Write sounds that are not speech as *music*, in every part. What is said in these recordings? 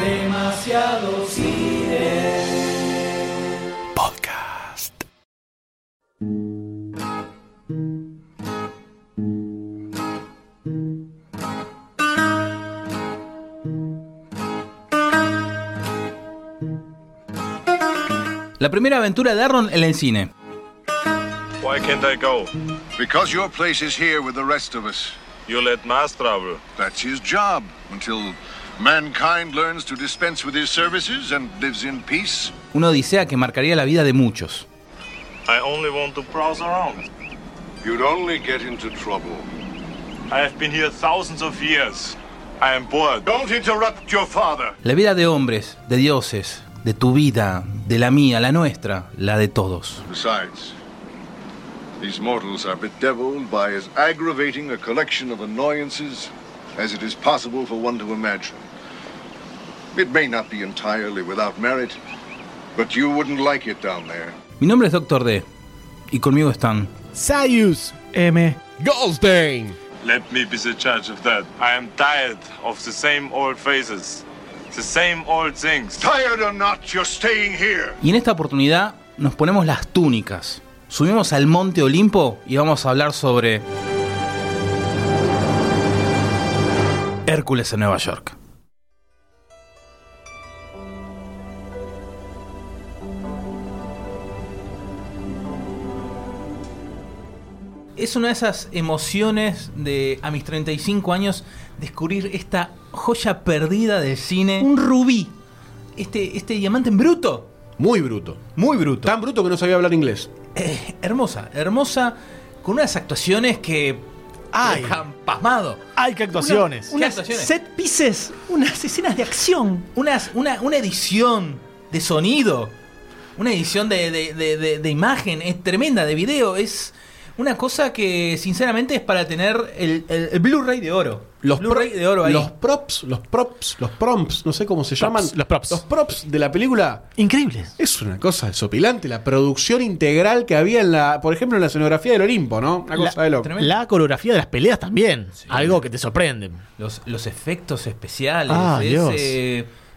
Demasiado cine. Podcast. La primera aventura de Arnold en el cine. Why can't I go? Because your place is here with the rest of us. You let Mars travel. That's his job until mankind learns to dispense with his services and lives in peace. Una odisea que marcaría la vida de muchos. I only want to browse around. You'd only get into trouble. I have been here thousands of years. I am bored. Don't interrupt your father. La vida de hombres, de dioses, de tu vida, de la mía, la nuestra, la de todos. Besides, these mortals are bedeviled by as aggravating a collection of annoyances as it is possible for one to imagine. It may not be entirely without merit, but you wouldn't like it down there. Mi nombre es Doctor D. Y conmigo están. Sayus M. Goldstein. Let me be the judge of that. I am tired of the same old faces, the same old things. Tired or not, you're staying here. Y en esta oportunidad nos ponemos las túnicas. Subimos al monte Olimpo y vamos a hablar sobre. Hércules en Nueva York. Es una de esas emociones de a mis 35 años descubrir esta joya perdida del cine. Un rubí. Este, este diamante en bruto. Muy bruto. Muy bruto. Tan bruto que no sabía hablar inglés. Eh, hermosa, hermosa, con unas actuaciones que Ay. dejan pasmado. Ay, qué actuaciones. ¿Qué unas actuaciones? set pieces, unas escenas de acción. Unas, una, una edición de sonido, una edición de, de- de- de- de imagen, es tremenda, de video, es una cosa que sinceramente es para tener el, el- el Blu-ray de oro. Los, Blu-ray de oro ahí. los props, los props, los prompts, no sé cómo se llaman. los props. Los props de la película. Increíbles. Es una cosa desopilante. La producción integral que había en la, por ejemplo, en la escenografía del Olimpo, ¿no? Una cosa de loco. La coreografía de las peleas también. Algo que te sorprende. Los, los efectos especiales. Ah, Dios.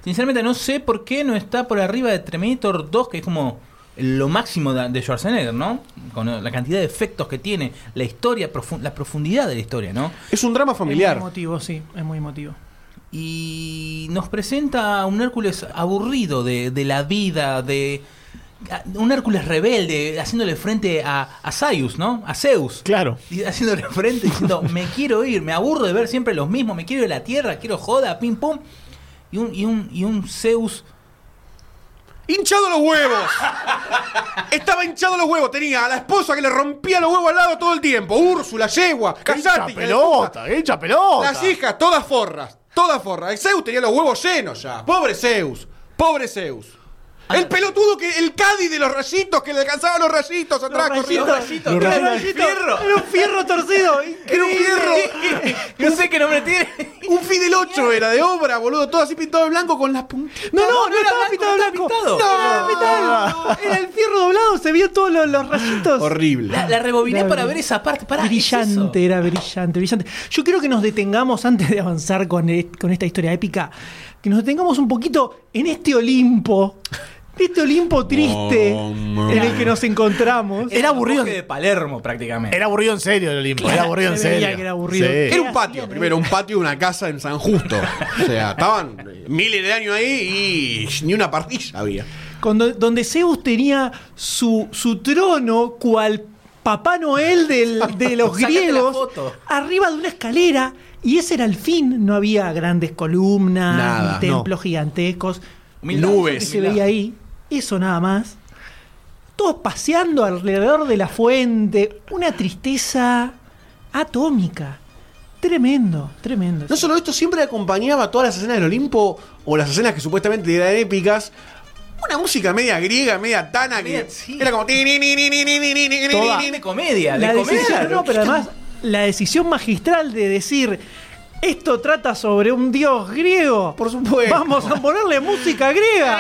sinceramente no sé por qué no está por arriba de Terminator 2, que es como lo máximo de, Schwarzenegger, ¿no? Con la cantidad de efectos que tiene, la historia, la profundidad de la historia, ¿no? Es un drama Es familiar. muy emotivo, sí. Es muy emotivo. Y nos presenta a un Hércules aburrido de, de la vida, de... Un Hércules rebelde, haciéndole frente a, a Zeus, ¿no? A Zeus. Claro. Y haciéndole frente diciendo, *laughs* me quiero ir, me aburro de ver siempre los mismos, me quiero ir a la tierra, quiero joda, pim pum. Y un, y un, y un Zeus. ¡Hinchado los huevos! Estaba hinchado los huevos. Tenía a la esposa que le rompía los huevos al lado todo el tiempo. Úrsula, yegua, casate. ¡Echa hija de pelota! puta. ¡Echa pelota! Las hijas, todas forras. Todas forras. El Zeus tenía los huevos llenos ya. Pobre Zeus. Pobre Zeus. El pelotudo que. El Cádiz de los rayitos que le alcanzaban los rayitos atrás corriendo. Los rayitos. Los Era rayitos. un fierro. Era un fierro torcido. *laughs* Era un fierro. No sé qué nombre tiene. Un Fidel 8 era de obra, boludo. Todo así pintado de blanco con las puntitas. No, no, no, era estaba blanco, pintado no blanco. No, era pintado. Era el fierro doblado, se vio todos los, los rayitos. Horrible. La, la rebobiné para ver esa parte. Pará, ¿qué es brillante, eso? era brillante, brillante. Yo quiero que nos detengamos antes de avanzar con, e- con esta historia épica. Que nos detengamos un poquito en este Olimpo. Este Olimpo triste en el que nos encontramos. Era aburrido. de Palermo, prácticamente. Era aburrido en serio el Olimpo. Era aburrido en serio. que era aburrido. Sí. Era un patio, primero, un patio de una casa en San Justo. O sea, estaban miles de años ahí y ni una parrilla había. Cuando- donde Zeus tenía su, su trono, cual Papá Noel del- de *laughs* los griegos, arriba de una escalera. Y ese era el fin. No había grandes columnas, Nada, ni templos gigantescos. Humildad. Nubes. que se veía ahí. Eso nada más. Todos paseando alrededor de la fuente. Una tristeza atómica. Tremendo, tremendo. No solo esto, siempre acompañaba todas las escenas del Olimpo o las escenas que supuestamente eran épicas. Una música media griega, media tana, media, que era como. De comedia, la. Decisión, no, pero además, la decisión magistral de decir. Esto trata sobre un dios griego. Por supuesto. Vamos a ponerle música griega.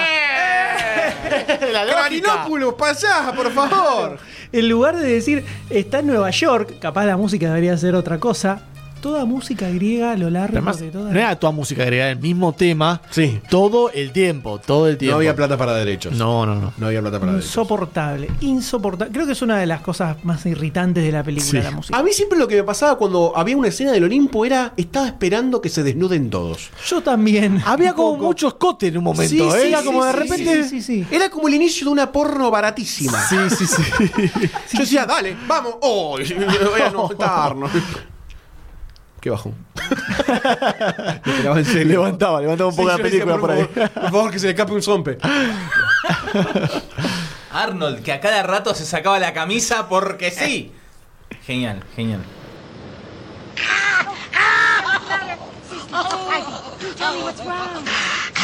*laughs* La Clarinópulos, pasá, por favor. *laughs* En lugar de decir está en Nueva York, capaz la música debería ser otra cosa. Toda música griega a lo largo Además, de toda no era toda música agregada, el mismo tema. Sí. Todo el tiempo, todo el tiempo. No había plata para derechos. No, no, no. No había plata para derechos. Insoportable, insoportable. Creo que es una de las cosas más irritantes de la película, Sí. la música. A mí siempre lo que me pasaba cuando había una escena del Olimpo era estaba esperando que se desnuden todos. Yo también. *laughs* Había como mucho escote en un momento, Sí, ¿eh? sí, Era sí, como de sí, repente. Sí, sí, sí. Era como el inicio de una porno baratísima. Sí, sí, sí. Yo decía, dale, vamos. Oh, *laughs* voy a anotarnos. *laughs* Qué bajón. Levantaba, levantaba un poco Sí, la yo decía, película por ahí. favor, por favor, que se le escape un zompe. Arnold, que a cada rato se sacaba la camisa porque sí. Genial, genial.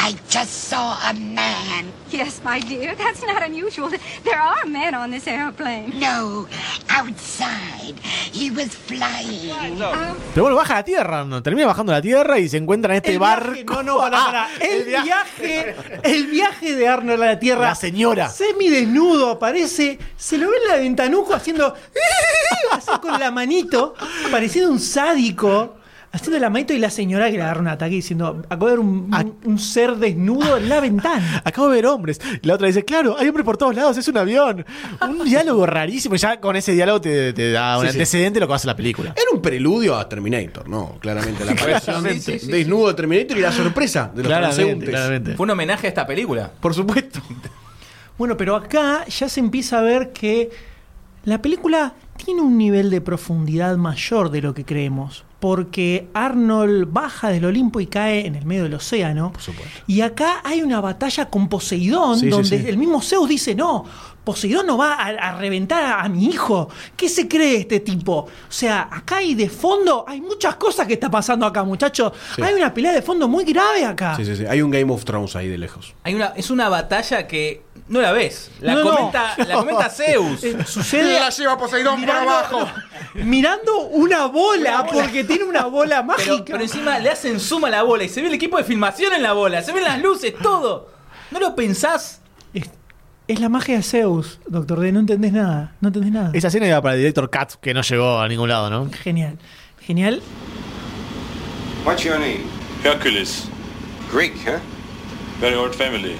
I just saw a man. Yes, my dear, that's not unusual. There are men on this airplane. No, outside. He was flying. Pero bueno, baja a la tierra, ¿no? Termina bajando a la tierra y se encuentra en este El barco. viaje- no, no, pará, pará. *laughs* Ah, El, viaje, el viaje de Arnold a la Tierra. La señora. Semidesnudo aparece, se lo ve en la ventanuco haciendo *laughs* así con la manito, pareciendo un sádico, haciendo la manito y la señora que le agarra un ataque diciendo, acabo de ver un, un- un ser desnudo en la ventana. *laughs* Acabo de ver hombres. Y la otra dice, claro, hay hombres por todos lados, es un avión. Un diálogo rarísimo. y Ya con ese diálogo te, te da un Sí, sí. antecedente de lo que va a ser la película. Era un preludio a Terminator, ¿no? Claramente. La aparición. Sí, sí, desnudo de Terminator y la sorpresa de los claramente. Fue un homenaje a esta película. Por supuesto. Bueno, pero acá ya se empieza a ver que la película tiene un nivel de profundidad mayor de lo que creemos. Porque Arnold baja del Olimpo y cae en el medio del océano. Por supuesto. Y acá hay una batalla con Poseidón, Sí, sí, donde sí. el mismo Zeus dice, no, Poseidón no va a, a reventar a, a mi hijo. ¿Qué se cree este tipo? O sea, acá hay de fondo, hay muchas cosas que está pasando acá, muchachos. Sí. Hay una pelea de fondo muy grave acá. Sí, sí, sí. Hay un Game of Thrones ahí de lejos. Hay una, es una batalla que no la ves. La No, no. comenta, la comenta Zeus. Eh, sucede lleva Poseidón mirando, mirando una bola, porque tiene una bola mágica. Pero, pero encima le hacen suma a la bola y se ve el equipo de filmación en la bola, se ven las luces, todo. ¿No lo pensás? es, es la magia de Zeus, doctor D. No entendés nada. No entendés nada. Esa escena iba para el director Katz, que no llegó a ningún lado, ¿no? Genial. Genial. What's your name? Hercules. Greek, huh? Very old family.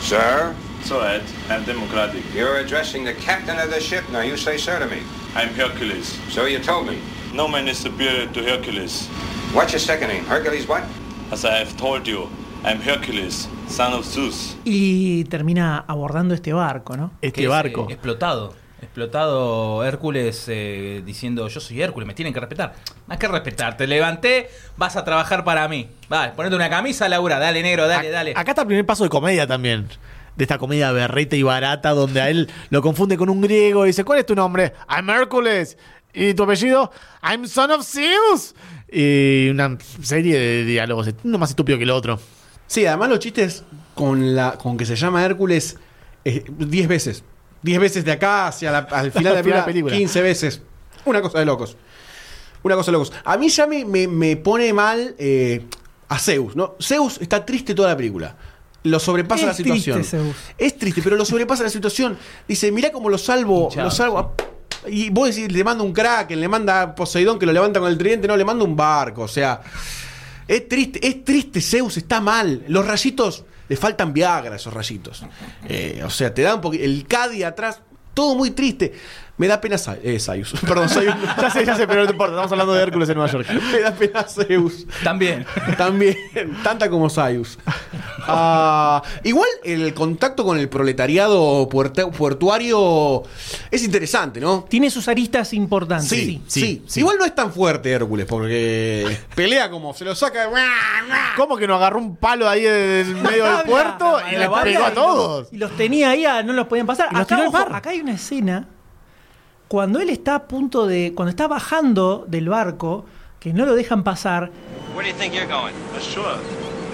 Sir? Alright. I'm democratic. You're addressing the captain of the ship. Now you say sir to me. I'm Hercules. So you told me. No man is superior to Hercules. What's your second name? Hercules what? As I have told you, I'm Hercules, son of Zeus. Y termina abordando este barco, ¿no? Este Que es, barco. eh, explotado. Explotado Hércules eh, diciendo yo soy Hércules, me tienen que respetar. Más que respetar, te levanté, vas a trabajar para mí. Vale, ponete una camisa, Laura, dale negro, dale, dale. Acá está el primer paso de comedia también. De esta comedia berreta y barata donde a él lo confunde con un griego y dice, ¿cuál es tu nombre? I'm Hércules. ¿Y tu apellido? I'm son of Zeus. Y una serie de diálogos, uno más estúpido que el otro. Sí, además los chistes con la con que se llama Hércules 10 veces. 10 veces de acá hacia la- al final de la película, película. 15 veces. Una cosa de locos. Una cosa de locos. A mí ya me, me- me pone mal eh, a Zeus, ¿no? Zeus está triste toda la película. Lo sobrepasa Es la situación. triste, Zeus. Es triste, pero lo sobrepasa la situación. Dice, mirá cómo lo salvo, lo salvo. a- Y vos decís, le manda un crack, le manda a Poseidón que lo levanta con el tridente, no, le manda un barco. O sea, es triste, es triste, Zeus está mal. Los rayitos, le faltan Viagra a esos rayitos. Eh, o sea, te da un poquito. El Cadi atrás, todo muy triste. Me da pena Sa- eh, Sayus. *laughs* Perdón, Sayus. Ya sé, ya sé, pero no importa, estamos hablando de Hércules en Nueva York. *laughs* Me da pena Zeus. También. *laughs* También, tanta como Sayus. Ah, igual el contacto con el proletariado puerte- portuario es interesante, ¿no? Tiene sus aristas importantes. Sí, sí. sí, sí. Igual no es tan fuerte Hércules, porque pelea como se lo saca. de- ¿Cómo que nos agarró un palo ahí en medio del puerto y La le pegó a todos? Y los tenía ahí, ah, no los podían pasar. Y los Acá, tiró al ojo, mar. acá hay una escena cuando él está a punto de. Cuando está bajando del barco, que no lo dejan pasar. Where do you think you're going? Sure.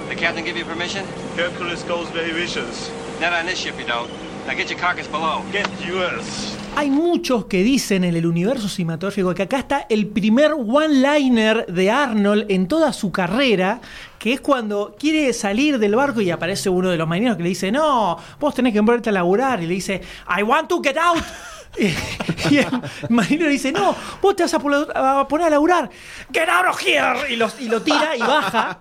The captain give you permission? Hercules goes where he wishes. Not on this ship, you don't. Now get your carcass below. Get yours. Hay muchos que dicen en el universo cinematográfico que acá está el primer one-liner de Arnold en toda su carrera, que es cuando quiere salir del barco y aparece uno de los marineros que le dice, no, vos tenés que ponerte a laburar, y le dice, I want to get out. Y el marinero dice, no, vos te vas a, poner a laburar. Get out of here. Y, los- y lo tira y baja.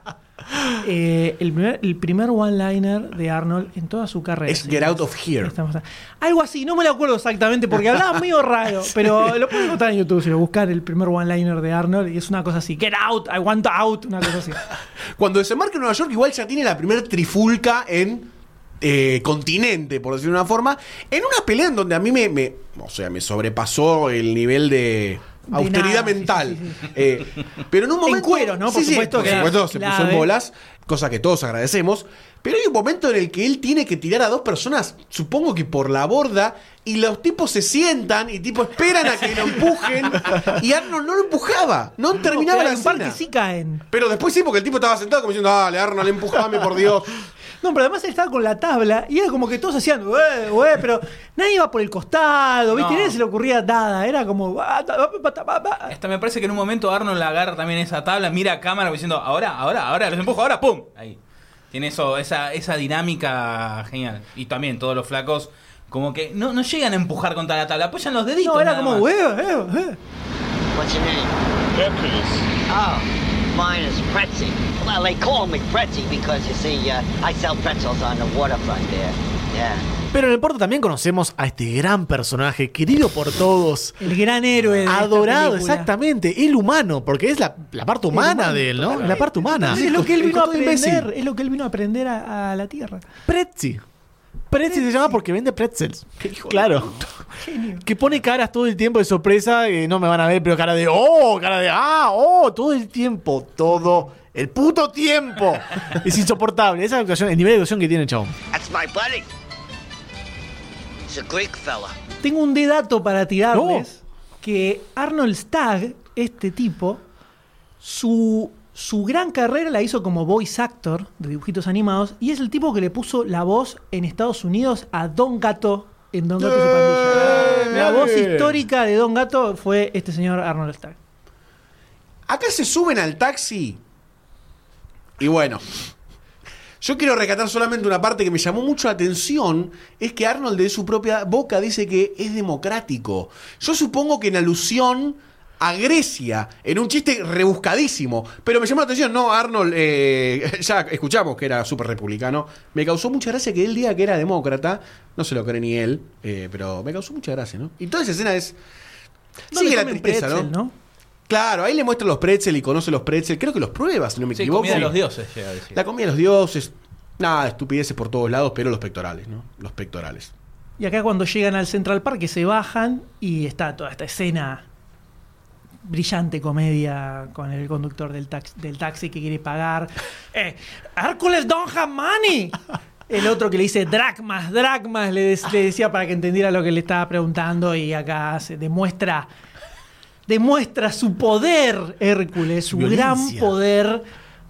Eh, el primer, el primer one-liner de Arnold en toda su carrera. Es Get Out of Here. Estamos a- Algo así, no me lo acuerdo exactamente porque hablaba *laughs* medio raro, pero lo pueden encontrar en YouTube si lo buscan el primer one-liner de Arnold y es una cosa así, get out, I want out, una cosa así. Cuando desembarca en Nueva York, igual ya tiene la primera trifulca en eh, continente, por decirlo de una forma, en una pelea en donde a mí me, me- o sea, me sobrepasó el nivel de austeridad mental. sí, sí. Eh, pero en un En momento. cuero, ¿no? Por supuesto por que era supuesto se puso en bolas, cosa que todos agradecemos. Pero hay un momento en el que él tiene que tirar a dos personas, supongo que por la borda, y los tipos se sientan y tipo esperan a que lo empujen. Y Arnold no lo empujaba, no terminaba pero la escena. sí caen. Pero después sí, porque el tipo estaba sentado como diciendo, dale, Arnold, empujame, por Dios. No, pero además él estaba con la tabla y era como que todos hacían, "Ué, ué", pero nadie iba por el costado, ¿viste? No. Nadie se le ocurría nada, era como... Hasta me parece que en un momento Arnold la agarra también esa tabla, mira a cámara diciendo, ahora, ahora, ahora, los empujo, ahora, ¡pum! Ahí. Tiene eso, esa, esa dinámica genial. Y también todos los flacos como que no, no llegan a empujar contra la tabla, apoyan los deditos. No, era nada como, más. "Ué, eh, eh". What's your name? Hercules. Oh, mine is Pretzi. Well, they call me Pretzi because, you see, uh, I sell pretzels on the waterfront there. Yeah. Pero en el puerto también conocemos a este gran personaje, querido por todos. El gran héroe de Adorado, exactamente. El humano, porque es la, la parte humana humano, de él, ¿no? La parte humana. Es lo que él El vino a aprender, es lo que él vino a aprender a, a la Tierra. Pretzi. Pretzi se llama porque vende pretzels. Claro. Que pone caras todo el tiempo de sorpresa, que no me van a ver, pero cara de oh, cara de ah, oh, todo el tiempo, todo el puto tiempo. *laughs* es insoportable. Esa actuación, el nivel de actuación que tiene el chabón. That's my buddy. He's a Greek fella. Tengo un de dato para tirarles que Arnold Stagg, este tipo, su, su gran carrera la hizo como voice actor de dibujitos animados y es el tipo que le puso la voz en Estados Unidos a Don Gato en Don Gato y su pandilla. La voz histórica de Don Gato fue este señor Arnold Stagg. Acá se suben al taxi. Y bueno. Yo quiero recatar solamente una parte que me llamó mucho la atención. Es que Arnold de su propia boca dice que es democrático. Yo supongo que en alusión a Grecia, en un chiste rebuscadísimo. Pero me llamó la atención, no, Arnold, eh, *laughs* ya escuchamos que era súper republicano. Me causó mucha gracia que él diga que era demócrata. No se lo cree ni él, eh, pero me causó mucha gracia, ¿no? Y toda esa escena es... ¿Dónde Sigue la tristeza, pretzel, ¿no? Claro, ahí le muestra los pretzel y conoce los pretzel. Creo que los prueba, si no me Sí, equivoco. comida de los dioses, llega a decir. La comida de los dioses. Nada, estupideces por todos lados, pero los pectorales, ¿no? Los pectorales. Y acá cuando llegan al Central Park que se bajan y está toda esta escena brillante comedia con el conductor del taxi, del taxi que quiere pagar. Eh, Hércules don't have money. El otro que le dice dracmas, dracmas, le, decía para que entendiera lo que le estaba preguntando y acá se demuestra demuestra su poder Hércules, su gran poder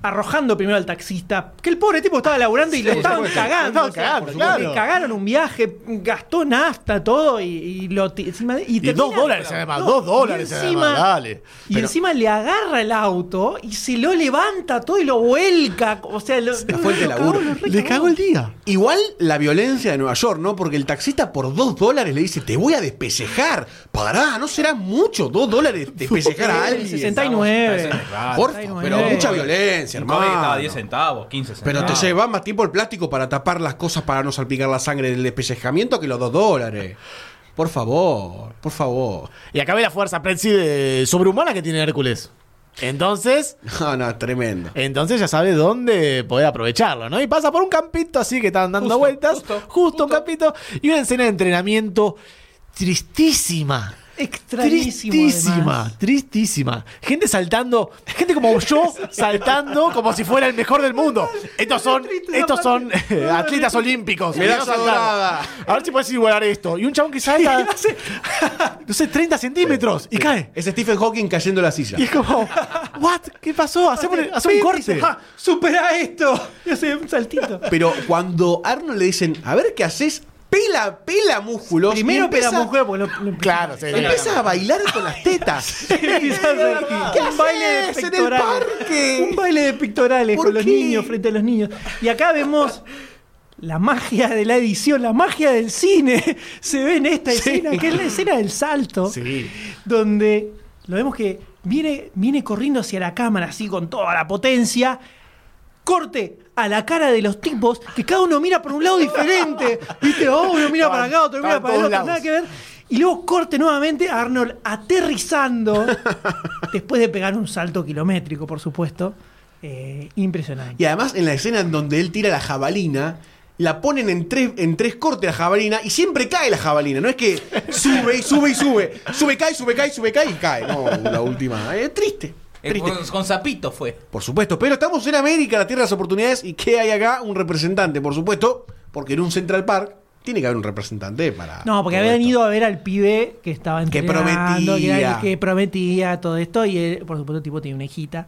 arrojando primero al taxista, que el pobre tipo estaba laburando y lo estaban supuesto. cagando. Lo estaban o sea, cagando, le claro. cagaron un viaje, gastó nafta, todo y, y lo encima de- y, Y termina- dos dólares además, No, dos dólares y encima, además, dale. Y Pero- encima le agarra el auto y se lo levanta todo y lo vuelca. O sea, lo, fuente de lo laburo. cagó, lo Le cagó el día. Igual la violencia de Nueva York, ¿no? Porque el taxista por dos dólares le dice, te voy a despellejar. Pará, no será mucho, dos dólares despellejar a *laughs* alguien. 69. Por favor, 69. pero mucha violencia, Cómic que estaba hermano. 10 centavos, 15 Pero centavos. te lleva más tiempo el plástico para tapar las cosas para no salpicar la sangre del despellejamiento que los dos dólares. Por favor, por favor. Y acá ve la fuerza Pretzi de sobrehumana que tiene Hércules. Entonces, No, *laughs* no, tremendo. entonces ya sabe dónde poder aprovecharlo, ¿no? Y pasa por un campito así que están dando Justo, vueltas. justo, Justo, un campito. Y una escena de entrenamiento tristísima. Extrañísimo. Tristísima, además. tristísima. Gente saltando, gente como yo saltando como si fuera el mejor del mundo. Estos son, estos son eh, atletas olímpicos. Medalla dorada. A ver si puedes igualar esto. Y un chabón que salta, *laughs* no sé, 30 centímetros y cae. Es Stephen Hawking cayendo en la silla. Y es como, ¿what? ¿Qué pasó? Hacemos hace un corte. Ah, supera esto. *laughs* Y hace un saltito. Pero cuando a Arnold le dicen, a ver qué haces, pela, pela músculos. Primero pela mujer, porque lo, lo- Claro, sí. Empieza a bailar con las tetas. *laughs* Empieza a hacer ¿Qué un baile de haces en el pectorales. parque? Un baile de pectorales ¿Por con los niños frente a los niños. Y acá vemos la magia de la edición, la magia del cine *laughs* se ve en esta Sí. escena, que es la escena del salto, Sí. donde lo vemos que viene, viene corriendo hacia la cámara así con toda la potencia. Corte a la cara de los tipos, que cada uno mira por un lado diferente. ¿Viste? Oh, uno mira para acá, otro mira para el otro, lados. nada que ver. Y luego corte nuevamente a Arnold aterrizando, *laughs* después de pegar un salto kilométrico, por supuesto. Eh, impresionante. Y además en la escena en donde él tira la jabalina, la ponen en tres, en tres cortes la jabalina y siempre cae la jabalina. No es que sube y sube y sube. Sube, cae, sube, cae, sube, cae y cae. No, la última. Es triste. Triste. con, con Zapito fue. Por supuesto. Pero estamos en América, la tierra de las oportunidades. ¿Y qué hay acá? Un representante, por supuesto. Porque en un Central Park tiene que haber un representante para. No, porque habían esto. ido a ver al pibe que estaba Que entrenando, que, era el prometía. que prometía todo esto. Y él, por supuesto, el tipo tiene una hijita.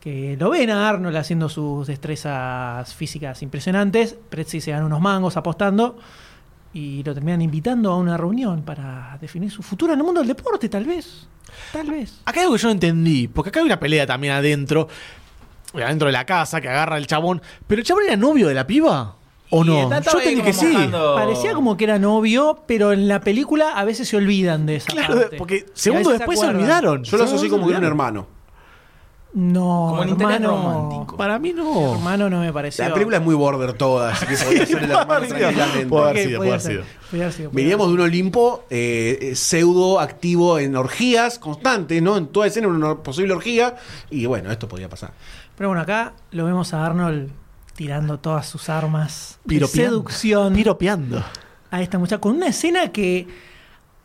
Que lo ven a Arnold haciendo sus destrezas físicas impresionantes. Pretzi se gana unos mangos apostando. Y lo terminan invitando a una reunión para definir su futuro en el mundo del deporte, tal vez. Tal vez. Acá hay algo que yo no entendí, porque acá hay una pelea también adentro, adentro de la casa, que agarra el chabón. ¿Pero el chabón era novio de la piba? ¿O no? Yo entendí que sí. mojando- Parecía como que era novio, pero en la película a veces se olvidan de esa Claro, parte. porque Y a segundo veces después se acuerdan. olvidaron. Yo lo asocié como que era un se hermano. No, Como en interés hermano, romántico. Para mí no. hermano no me pareció. La película es muy border toda, así que *laughs* podría ser el hermano tranquilamente. puede haber sido, puede haber sido. Veníamos de un Olimpo eh, eh, pseudo activo en orgías constantes, ¿no? En toda escena una posible orgía. Y bueno, esto podía pasar. Pero bueno, acá lo vemos a Arnold tirando todas sus armas de seducción Piropeando. a esta muchacha con una escena que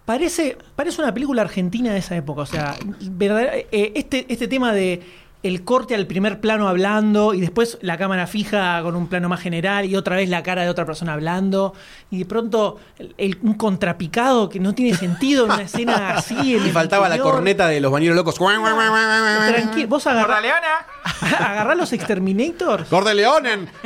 parece, parece una película argentina de esa época. O sea, verdader- eh, este, este tema de el corte al primer plano hablando y después la cámara fija con un plano más general y otra vez la cara de otra persona hablando y de pronto el- el- un contrapicado que no tiene sentido en una *laughs* escena así. En Y faltaba la corneta de los bañeros locos. Tranqui- vos agarrá, Leona! *laughs* agarrá los Exterminators ¡Gorde Leonen! *laughs*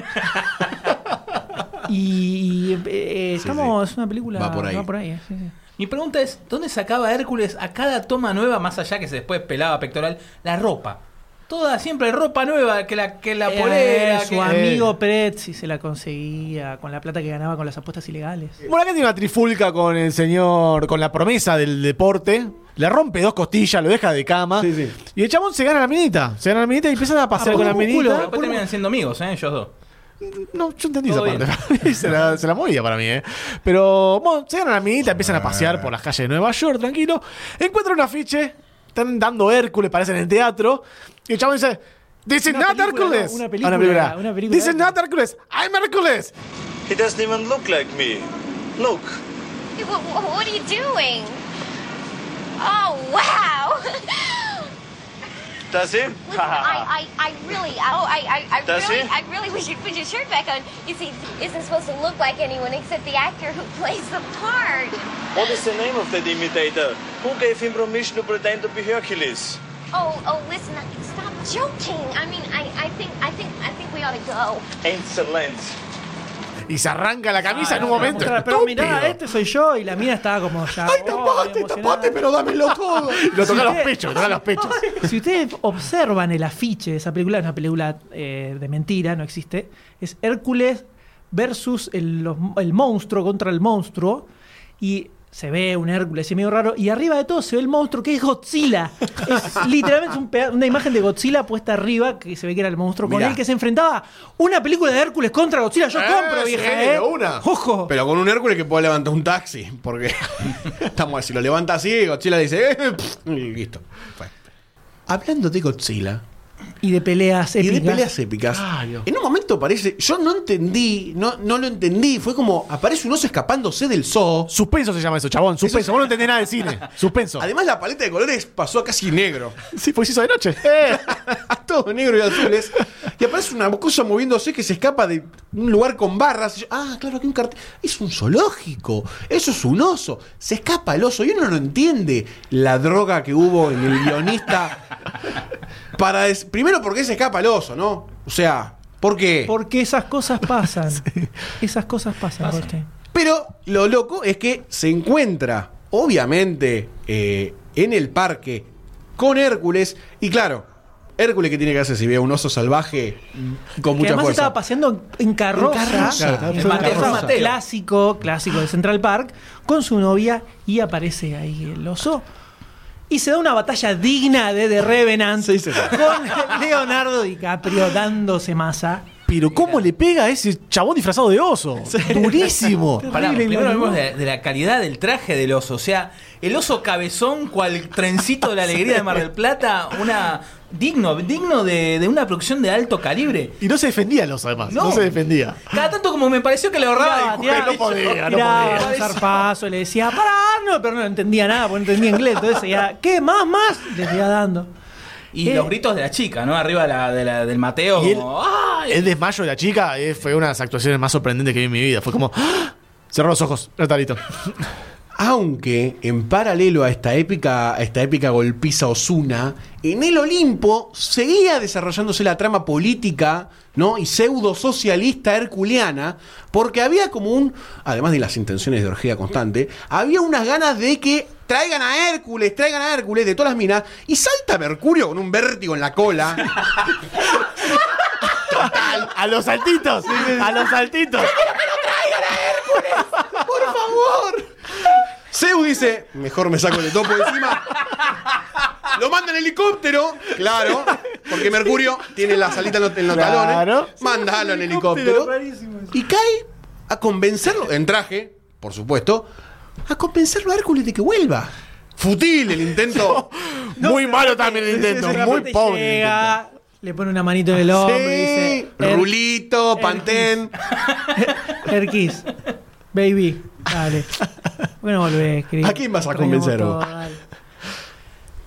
y eh, eh, estamos. Es una película. Va por ahí. eh, sí, sí. Mi pregunta es, ¿dónde sacaba Hércules a cada toma nueva, más allá que se después pelaba pectoral, la ropa? Toda siempre ropa nueva, que la, que la Eh, polera, su que- amigo Pretzi se la conseguía con la plata que ganaba con las apuestas ilegales. Bueno, acá tiene una trifulca con el señor, con la promesa del deporte. Le rompe dos costillas, lo deja de cama. Sí, sí. Y el chabón se gana la minita. Se gana la minita y empiezan a Ah, con la minita. culo. Después terminan siendo amigos, ¿eh? Ellos dos. No, yo entendí esa parte. *laughs* se, la, se la movía para mí, ¿eh? Pero, bueno, se ganan la minita, empiezan a pasear por las calles de Nueva York, tranquilo. Encuentran un afiche, están dando Hércules, parecen en el teatro. Y el chabón dice: This is Una not película, Hércules. una Ah, película, una película This is de not Hércules. I'm Hércules. He doesn't even look like me. Look. What, what are you doing? Oh, wow! *laughs* Does he? Listen, I, *laughs* I, I really, oh, I, I, I Does really, he? I really wish you'd put your shirt back on. You see, isn't supposed to look like anyone except the actor who plays the part. What is the name of that imitator? Who gave him permission to pretend to be Hercules? Oh, oh, listen, stop joking. I mean, I, I think, I think, I think we ought to go. Excellent. Y se arranca la camisa Ah, en un no, momento. mostrar, Pero mirá, este soy yo y la mía estaba como ya. ¡Ay, oh, tapate, emocionada. tapate, pero dámelo todo! *laughs* Lo toca Si los pechos, lo toca a los pechos. Si ustedes observan el afiche de esa película, es una película eh, de mentira, no existe. Es Hércules versus el, los- el monstruo contra el monstruo. Y se ve un Hércules así medio raro. Y arriba de todo se ve el monstruo que es Godzilla. Es *laughs* literalmente un una imagen de Godzilla puesta arriba, que se ve que era el monstruo con el que se enfrentaba. Una película de Hércules contra Godzilla. Yo Eh, compro, sí, vieja, de ¿eh? una. Ojo. Pero con un Hércules que pueda levantar un taxi. Porque *laughs* estamos si lo levanta así, Godzilla dice, *laughs* eh, pff, y listo. Fue. Hablando de Godzilla Y de peleas y épicas. de peleas épicas, en un momento parece, yo no entendí, no, no lo entendí, fue como aparece un oso escapándose del zoo. Suspenso se llama eso, chabón. Suspenso. Vos no entendés nada del cine. *laughs* Suspenso. Además la paleta de colores pasó a casi negro. *laughs* Sí, pues hizo de noche. Eh. *laughs* todo negro y azules. Y aparece una cosa moviéndose que se escapa de un lugar con barras. Y yo, ah, claro, aquí un cartel. Es un zoológico. Eso es un oso. Se escapa el oso. Y uno no entiende la droga que hubo en el guionista. Para des- Primero, porque se escapa el oso, ¿no? O sea, ¿por qué? Porque esas cosas *laughs* pasan. Esas cosas pasan, Goldstein. Pero lo loco es que se encuentra, obviamente, eh, en el parque con Hércules. Y claro, Hércules, ¿qué tiene que hacer si ve a un oso salvaje con que mucha además fuerza? estaba paseando en carroza, En carroza, en carroza. clásico, clásico de Central Park, con su novia y aparece ahí el oso. Y se da una batalla digna de The Revenant con Leonardo DiCaprio dándose masa. Pero ¿cómo le pega a ese chabón disfrazado de oso? *laughs* Durísimo. *laughs* Pará, primero lo hablemos de, de la calidad del traje del oso. O sea, el oso cabezón, cual trencito de la alegría de Mar del Plata, una digno, digno de, de una producción de alto calibre. Y no se defendía el oso, además. No, No. se defendía. Cada tanto como me pareció que le ahorraba. Tiraba, no *laughs* podía, no podía. un zarpazo, le decía, pará, no, pero no entendía nada, porque no entendía inglés. Entonces seguía, ¿qué? ¿Más, más? Le seguía dando. Y Eh. los gritos de la chica, ¿no? Arriba de la- de la- del Mateo. Y como, ¡ay! El desmayo de la chica eh, fue una de las actuaciones más sorprendentes que vi en mi vida. Fue como. ¡ah! Cerró los ojos. Listo. *laughs* Aunque en paralelo a esta épica, a esta épica golpiza Osuna, en el Olimpo seguía desarrollándose la trama política, ¿no? y pseudo socialista herculeana, porque había como un, además de las intenciones de orgía constante, había unas ganas de que traigan a Hércules, traigan a Hércules de todas las minas, y salta Mercurio con un vértigo en la cola. *laughs* A los saltitos. A los saltitos. ¡Por favor! Zeus dice, mejor me saco el topo de encima. Lo manda en helicóptero, claro, porque Mercurio tiene la salita en los, en los Claro. talones. Mándalo en helicóptero. Y cae a convencerlo, en traje, por supuesto, a convencerlo a Hércules de que vuelva. Futil el intento. *laughs* Muy malo también el intento. Muy pobre. el intento. Llega, le pone una manito en el hombro y dice, "Er- Rulito, Pantén. *laughs* Erquis, baby, dale. Bueno, volvés, querido. ¿A quién vas a convencer todo.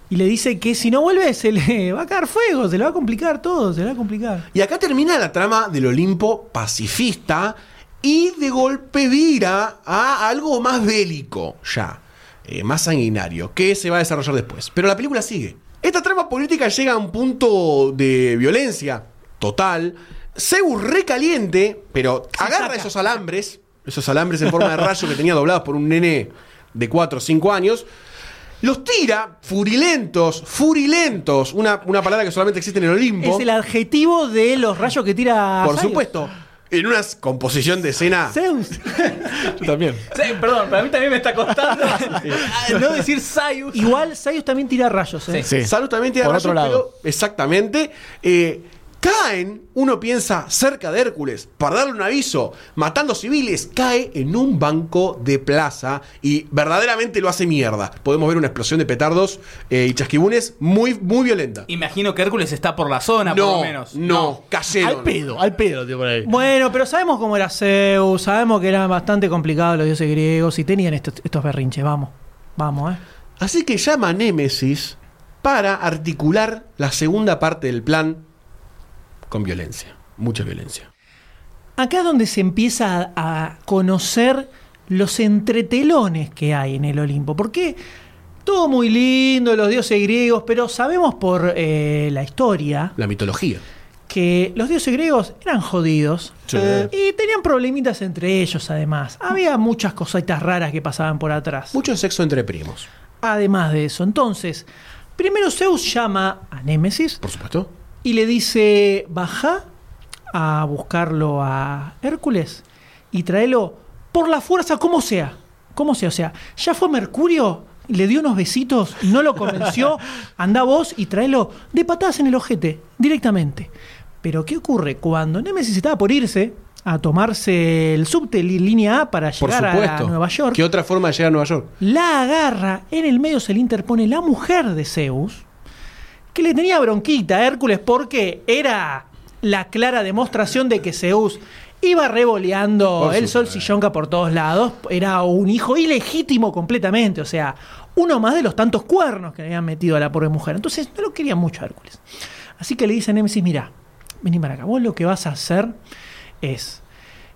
Y le dice que si no vuelve se le *laughs* va a caer fuego, se le va a complicar todo, se le va a complicar. Y acá termina la trama del Olimpo pacifista y de golpe vira a algo más bélico ya, eh, más sanguinario, que se va a desarrollar después. Pero la película sigue. Esta trama política llega a un punto de violencia total. Zeus recaliente, pero agarra saca. esos alambres, esos alambres en forma de rayo que tenía doblados por un nene de 4 o 5 años, los tira furilentos, furilentos, una, una palabra que solamente existe en el Olimpo. Es el adjetivo de los rayos que tira. Por supuesto. En una composición de escena. Zeus. Yo también. Sí, perdón, pero a mí también me está costando *laughs* no decir Sayus. Igual Zeus también tira rayos, ¿eh? Sí. Salud también tiene Por razón, otro lado. pero- exactamente. eh, caen, uno piensa cerca de Hércules, para darle un aviso, matando civiles, cae en un banco de plaza y verdaderamente lo hace mierda. Podemos ver una explosión de petardos eh, y chasquibunes muy, muy violenta. Imagino que Hércules está por la zona, por No, lo menos. no, cayeron. Al pedo, al pedo, tío, por ahí. Bueno, pero sabemos cómo era Zeus, sabemos que eran bastante complicados los dioses griegos y tenían estos, estos berrinches. Vamos, vamos, ¿eh? Así que llama a Némesis para articular la segunda parte del plan con violencia, mucha violencia. Acá es donde se empieza a, a conocer los entretelones que hay en el Olimpo. Porque todo muy lindo, los dioses griegos, pero sabemos por eh, la historia La mitología. que los dioses griegos eran jodidos Sí. y tenían problemitas entre ellos además. Había muchas cositas raras que pasaban por atrás. Mucho sexo entre primos, Además de eso, entonces, primero Zeus llama a Némesis por supuesto. Y le dice, baja a buscarlo a Hércules y tráelo por la fuerza como sea. Como sea, o sea, ya fue Mercurio, le dio unos besitos no lo convenció, *laughs* anda vos y tráelo de patadas en el ojete, directamente. Pero ¿qué ocurre? Cuando Nemesis estaba por irse a tomarse el subte línea A para llegar a. Nueva York, ¿Qué otra forma de llegar a Nueva York? la agarra, en el medio se le interpone la mujer de Zeus, que le tenía bronquita a Hércules porque era la clara demostración de que Zeus iba revoleando Por el sol sillonca por todos lados, era un hijo ilegítimo completamente, o sea, uno más de los tantos cuernos que le habían metido a la pobre mujer. Entonces no lo quería mucho a Hércules. Así que le dice a Némesis, mira, vení para acá, vos lo que vas a hacer es,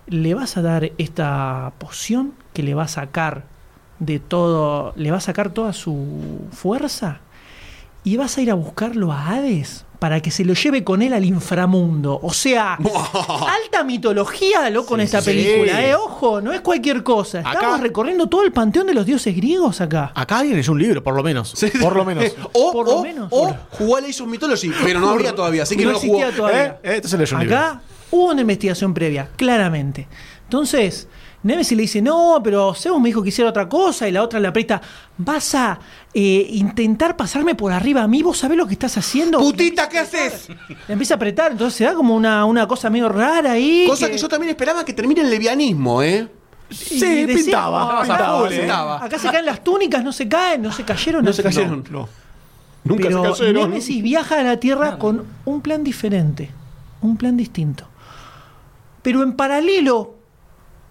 le vas a dar esta poción que le va a sacar de todo, le va a sacar toda su fuerza y vas a ir a buscarlo a Hades para que se lo lleve con él al inframundo. O sea, *laughs* alta mitología, loco, en esta sí. película, ¿eh? Ojo, no es cualquier cosa. Estamos Acá- recorriendo todo el panteón de los dioses griegos acá. Acá alguien leyó un libro, por lo menos. Por lo menos. *laughs* O, Por lo o- menos. o jugó a Age of Mythology, pero no había todavía, así que no, lo jugó. existía todavía. ¿Eh? Entonces leyó un libro. Acá hubo una investigación previa, claramente. Entonces, Nemesis le dice, no, pero Zeus me dijo que hiciera otra cosa, y la otra le aprieta, vas a eh, intentar pasarme por arriba a mí, vos sabés lo que estás haciendo. Putita, ¿qué haces? Le empieza a apretar, entonces se da como una, una cosa medio rara ahí. Cosa que yo también esperaba que termine en levianismo, ¿eh? y Sí, decía, pintaba. "Ah, pintaba, acá, sí. pintaba. acá se caen las túnicas, no se caen, no se cayeron. No se cayeron. No. Nunca Pero se cayeron. Nemesis viaja a la Tierra con un plan diferente, un plan distinto. Pero en paralelo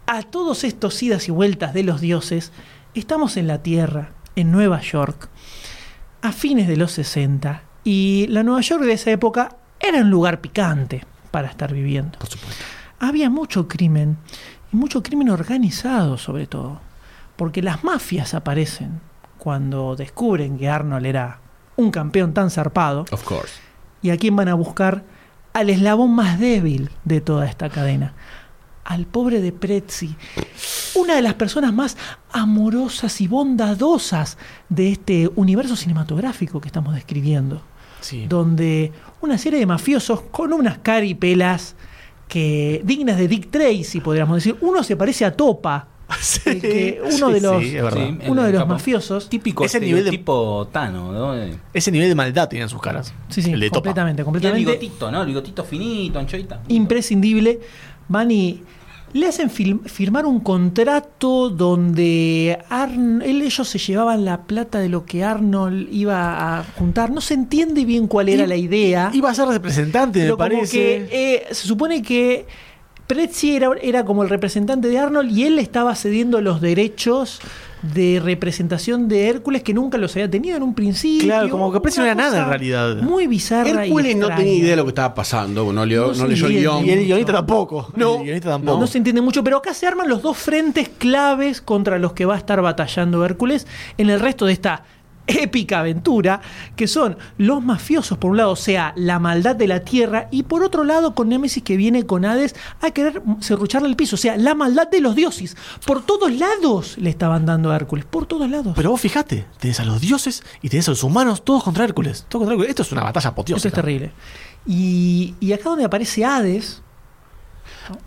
a todos estos idas y vueltas de los dioses, estamos en la Tierra, en Nueva York, a fines de los 60, y la Nueva York de esa época era un lugar picante para estar viviendo. Por supuesto. Había mucho crimen, y mucho crimen organizado sobre todo, porque las mafias aparecen cuando descubren que Arnold era un campeón tan zarpado, Of course. y a quién van a buscar al eslabón más débil de toda esta cadena, al pobre de Prezzi, una de las personas más amorosas y bondadosas de este universo cinematográfico que estamos describiendo Sí. donde una serie de mafiosos con unas caripelas que dignas de Dick Tracy, podríamos decir. Uno se parece a Topa, *laughs* que uno de los, sí, uno de los mafiosos. Típico Ese nivel de- tipo Tano, ¿no? Ese nivel de maldad tiene en sus caras. Sí, sí, El de Topa. completamente, Y el completamente bigotito, ¿no? El bigotito finito, anchoita. imprescindible. Van y le hacen firmar un contrato donde Arn- él- ellos se llevaban la plata de lo que Arnold iba a juntar. No se entiende bien cuál era la idea. Iba a ser representante, me Pero parece. que eh, se supone que Prezzi era, era como el representante de Arnold y él le estaba cediendo los derechos de representación de Hércules que nunca los había tenido en un principio. Claro, como que Prezzi no era nada en realidad. Muy bizarra. Hércules y no tenía idea de lo que estaba pasando, no, leyó, No no leyó el guion. Y el guionista tampoco. No. El guionista tampoco. No se entiende mucho, pero acá se arman los dos frentes claves contra los que va a estar batallando Hércules en el resto de esta épica aventura, que son los mafiosos, por un lado, o sea, la maldad de la tierra, y por otro lado, con Némesis que viene con Hades a querer serrucharle el piso, o sea, la maldad de los dioses. Por todos lados le estaban dando a Hércules, por todos lados. Pero vos fijate, tenés a los dioses y tenés a los humanos todos contra Hércules. Todos contra Hércules. Esto es una batalla apoteósica. Eso es terrible. Y, y acá donde aparece Hades,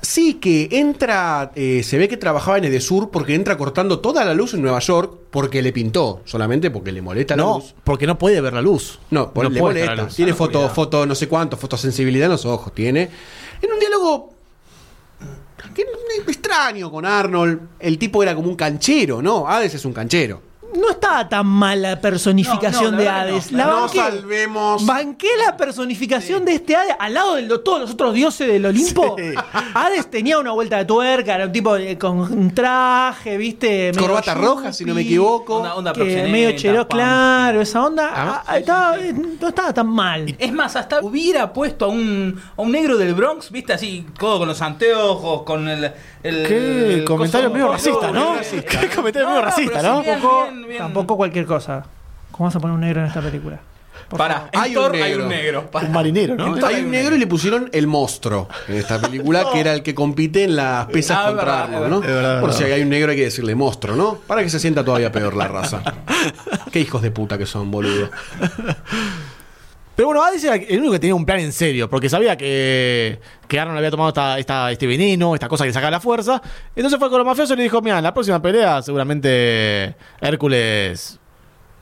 Sí, que entra, eh, se ve que trabajaba en Edesur porque entra cortando toda la luz en Nueva York porque le pintó, solamente porque le molesta la No, luz. porque no puede ver la luz. No, No le molesta. luz. Tiene Ah, foto, foto, no sé cuánto, fotosensibilidad en los ojos tiene. En un diálogo que extraño con Arnold. El tipo era como un canchero, ¿no? Hades es un canchero. No estaba tan mal la personificación No, no, de la Hades. no. La banqué. salvemos. Banqué la personificación de este Hades al lado de lo- todos los otros dioses del Olimpo. Sí. Hades tenía una vuelta de tuerca, era un tipo eh, con un traje, ¿viste? Medio Corbata roja, si no me equivoco. Onda, onda que medio chero, claro, esa onda. Ah, ah, estaba- eh, no estaba tan mal. Es más, hasta hubiera puesto a un, a un negro del Bronx, viste, así, todo con los anteojos, con el. el Qué el comentario medio racista, ¿no? Racista. Qué comentario medio racista, ¿no? Bien, Tampoco, cualquier cosa. ¿Cómo vas a poner un negro en esta película? Por Para, en Hay un hay negro. un negro. para. Un marinero, ¿no? Thor Hay un negro y le pusieron el monstruo en esta película, que era el que compite en las pesas Ah, contra verdad, Arnold, ¿no? verdad. Es verdad, Por si hay un negro hay que decirle monstruo, ¿no? Para que se sienta todavía peor la raza. *laughs* Qué hijos de puta que son, boludo. Pero bueno, Hades era el único que tenía un plan en serio, porque sabía que, que Arnold había tomado esta, esta- este veneno, esta cosa que saca la fuerza. Entonces fue con los mafiosos y le dijo, mira, en la próxima pelea seguramente Hércules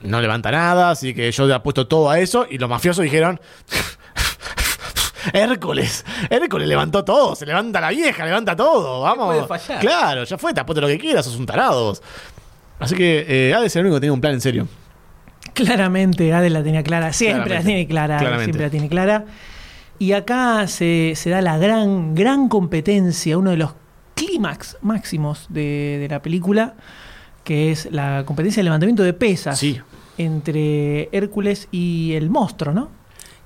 no levanta nada, así que yo le apuesto todo a eso. Y los mafiosos dijeron... *laughs* Hércules, Hércules levantó todo, se levanta la vieja, levanta todo, vamos. fallar? Claro, ya fue, te apuesto lo que quieras, sos un tarado. Así que eh, Hades era el único que tenía un plan en serio. Claramente, Hades la tenía clara. Siempre Claramente. la tiene clara. Claramente. Siempre la tiene clara. Y acá se, se da la gran, gran competencia, uno de los clímax máximos de, de la película, que es la competencia de levantamiento de pesas Sí. entre Hércules y el monstruo, ¿no?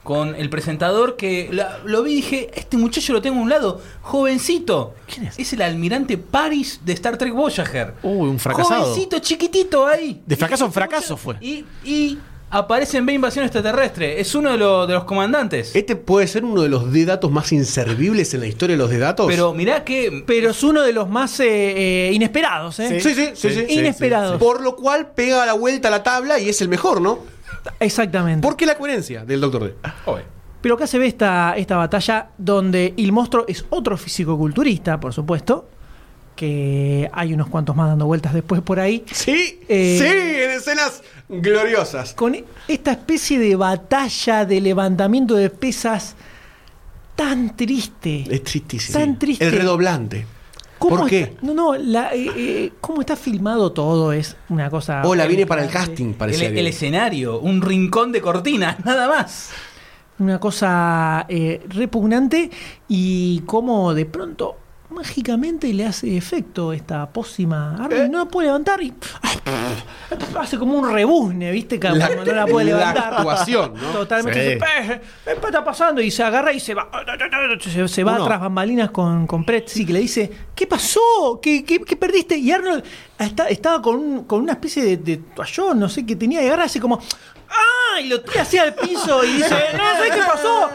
Con el presentador que la- lo vi y dije, este muchacho lo tengo a un lado, jovencito. ¿Quién es? Es el almirante Paris de Star Trek Voyager. Uy, un fracasado. Jovencito, chiquitito ahí. De fracaso en fracaso fue. Y, y aparece en B Invasión Extraterrestre. Es uno de, los- de los comandantes. Este puede ser uno de los de datos más inservibles en la historia de los de datos. Pero mirá que. Pero es uno de los más eh, eh, inesperados, ¿eh? Sí, sí, sí, sí. Inesperados. Por lo cual pega la vuelta a la tabla y es el mejor, ¿no? Exactamente. ¿Por qué la coherencia del Doctor D? Pero acá se ve esta, esta batalla donde el monstruo es otro físico-culturista, por supuesto. Que hay unos cuantos más dando vueltas después por ahí. Sí, Eh, sí, en escenas gloriosas. Con esta especie de batalla de levantamiento de pesas tan triste. Es tristísimo. Tan triste. El redoblante. ¿Cómo ¿Por qué? está- no, no, la, eh, eh, cómo está filmado todo es una cosa. Hola, viene para el casting, El, parecía. el que- escenario, un rincón de cortina, *laughs* nada más. Una cosa eh, repugnante y cómo de pronto mágicamente le hace efecto esta pócima Eh. arma y no la puede levantar y hace como un rebuzne, ¿viste? Que La- cuando no la puede la levantar. actuación, ¿no? Totalmente. Sí. "Eh, eh, ¿Qué está pasando? Y se agarra y se va. Se, se va Uno. tras bambalinas con, con Pretzi que le dice: ¿Qué pasó? ¿Qué, qué, qué perdiste? Y Arnold está- estaba con, un- con una especie de, de toallón, no sé qué tenía, y agarra así como. ¡Ah! Y lo tira así al piso y dice: No sé qué pasó.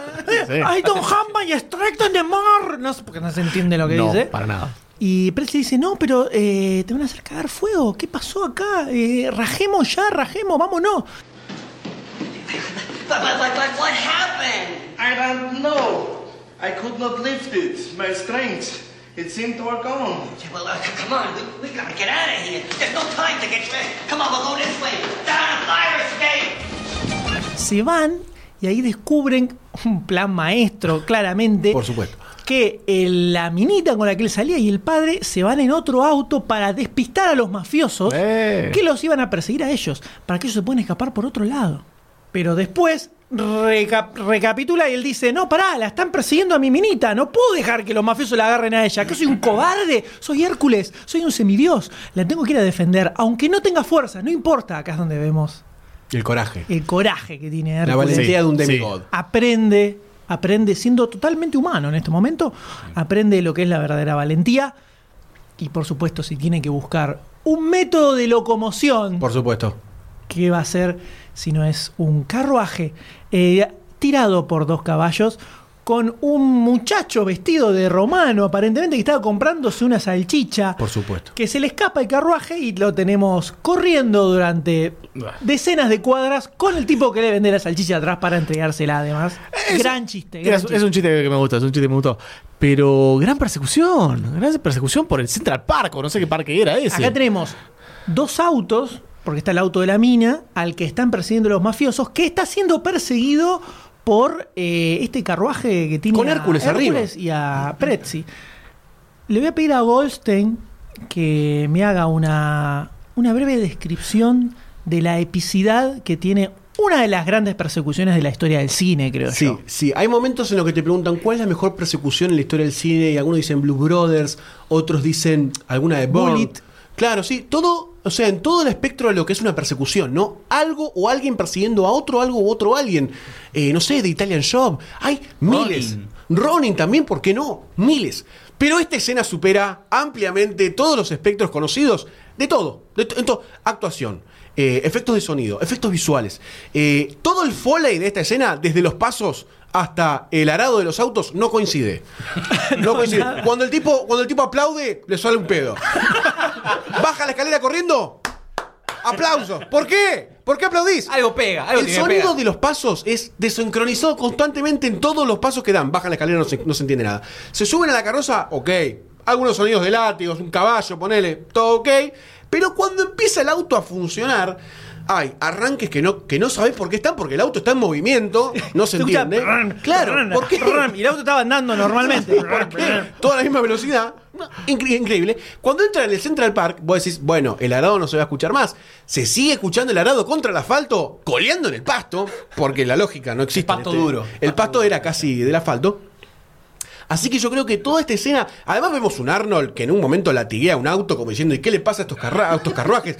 I don't have my strength mar. No sé, porque no se entiende lo que No, dice. para nada. Y Presley dice, no, pero eh, te van a hacer cagar fuego. ¿Qué pasó acá? Eh, rajemos ya, rajemos, vámonos. But, but, but, but what happened? I don't know. I could not lift it. My strength. It seemed all gone. Well, uh, come on, we, we gotta get out of here. There's no time to get ready. Come on, we'll go this way. Down a fire escape. Se van y ahí descubren un plan maestro, claramente. Por supuesto. Que el- la minita con la que él salía y el padre se van en otro auto para despistar a los mafiosos Eh. que los iban a perseguir a ellos, para que ellos se puedan escapar por otro lado. Pero después reca- recapitula y él dice, no, pará, la están persiguiendo a mi minita, no puedo dejar que los mafiosos la agarren a ella, que soy un cobarde, soy Hércules, soy un semidios, la tengo que ir a defender, aunque no tenga fuerza, no importa, acá es donde vemos El coraje. el coraje que tiene La Hércules. valentía de un Sí, demigod. Aprende, aprende siendo totalmente humano en este momento, aprende lo que es la verdadera valentía y por supuesto si tiene que buscar un método de locomoción, Por supuesto. ¿qué va a ser si no es un carruaje eh, tirado por dos caballos? Con un muchacho vestido de romano, aparentemente que estaba comprándose una salchicha Por supuesto. que se le escapa el carruaje y lo tenemos corriendo durante decenas de cuadras con el tipo que le vende la salchicha atrás para entregársela además. gran chiste. gran Es, chiste. es un chiste que me gusta, es un chiste que me gustó. Pero gran persecución, gran persecución por el Central Park, o no sé qué parque era ese. Acá tenemos dos autos, porque está el auto de la mina, al que están persiguiendo los mafiosos, que está siendo perseguido por eh, este carruaje que tiene Con a Hércules Hércules y a Pretzi. Le voy a pedir a Goldstein que me haga una, una breve descripción de la epicidad que tiene una de las grandes persecuciones de la historia del cine, creo Sí, yo. sí. Hay momentos en los que te preguntan cuál es la mejor persecución en la historia del cine y algunos dicen Blue Brothers, otros dicen alguna de Bourne. Bullet. Claro, sí. Todo, o sea, en todo el espectro de lo que es una persecución, ¿no? Algo o alguien persiguiendo a otro, algo u otro alguien. Eh, no sé, de Italian Job. Hay miles. Ronin también, ¿por qué no? Miles. Pero esta escena supera ampliamente todos los espectros conocidos de todo. De to- actuación, eh, efectos de sonido, efectos visuales. Eh, todo el foley de esta escena, desde los pasos hasta el arado de los autos, no coincide. *laughs* No coincide. Cuando el tipo, cuando el tipo aplaude, le sale un pedo. *laughs* Baja la escalera corriendo. Aplauso. ¿Por qué? ¿Por qué aplaudís? Algo pega, algo El tiene que sonido pegar. de los pasos es desincronizado constantemente en todos los pasos que dan. Bajan la escalera, no se, no se entiende nada. Se suben a la carroza, ok. Algunos sonidos de látigos, un caballo, ponele, todo ok. Pero cuando empieza el auto a funcionar, hay arranques que no, que no sabés por qué están, porque el auto está en movimiento, *laughs* no se entiende. claro, ¿por qué? y el auto estaba andando normalmente. *laughs* ¿Por qué? Toda la misma velocidad. Incre- increíble. Cuando entra en el Central Park, vos decís, bueno, el arado no se va a escuchar más. Se sigue escuchando el arado contra el asfalto, coleando en el pasto, porque la lógica no existe. en Pasto este- duro. El pasto era casi del asfalto. Así que yo creo que toda esta escena. Además, vemos un Arnold que en un momento latiguea un auto, como diciendo, ¿y qué le pasa a estos, a estos carruajes?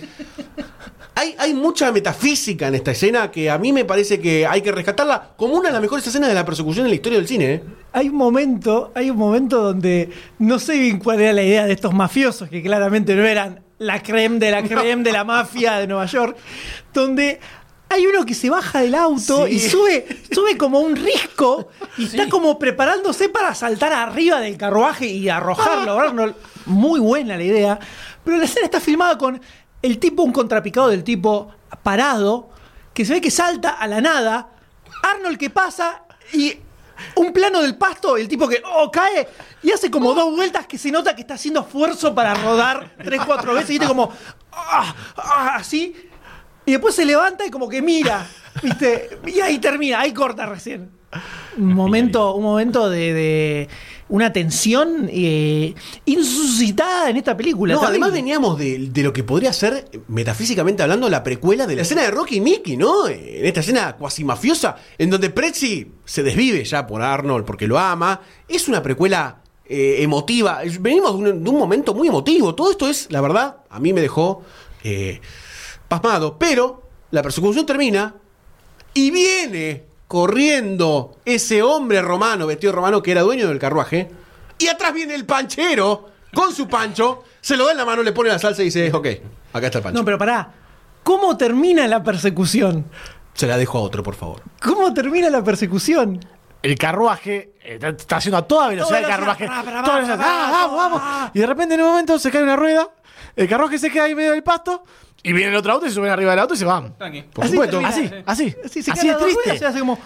Hay, hay mucha metafísica en esta escena que a mí me parece que hay que rescatarla como una de las mejores escenas de la persecución en la historia del cine. ¿eh? Hay un momento, hay un momento donde no sé bien cuál era la idea de estos mafiosos, que claramente no eran la creme de la *laughs* creme de la mafia de Nueva York, donde hay uno que se baja del auto Sí. y sube, sube como un risco y está como preparándose para saltar arriba del carruaje y arrojarlo. *laughs* Arnold. Muy buena la idea. Pero la escena está filmada con el tipo, un contrapicado del tipo parado, que se ve que salta a la nada. Arnold que pasa y un plano del pasto, el tipo que oh, cae y hace como dos vueltas que se nota que está haciendo esfuerzo para rodar tres, cuatro veces y viste como ah, ah, así. Y después se levanta y como que mira, ¿viste? Y ahí termina, ahí corta recién. Un momento, un momento de, de una tensión eh, insuscitada en esta película. No, terrible. además veníamos de, de lo que podría ser, metafísicamente hablando, la precuela de la escena de Rocky y Mickey, ¿no? En esta escena cuasi mafiosa, en donde Prezzi se desvive ya por Arnold porque lo ama. Es una precuela eh, emotiva. Venimos de un, de un momento muy emotivo. Todo esto es, la verdad, a mí me dejó eh, pasmado. Pero la persecución termina y viene corriendo ese hombre romano, vestido romano, que era dueño del carruaje. Y atrás viene el panchero con su pancho, se lo da en la mano, le pone la salsa y dice, ok, acá está el pancho. No, pero pará. ¿Cómo termina la persecución? Se la dejo a otro, por favor. ¿Cómo termina la persecución? El carruaje eh, está, está haciendo a toda velocidad el carruaje. toda velocidad. Ah, vamos, vamos. Y de repente en un momento se cae una rueda, el carruaje se queda ahí medio del pasto, y viene el otro auto y se suben arriba del auto y se van. Tranqui. Por Así supuesto. termina. Así, así. Sí, se así queda es triste. hace como.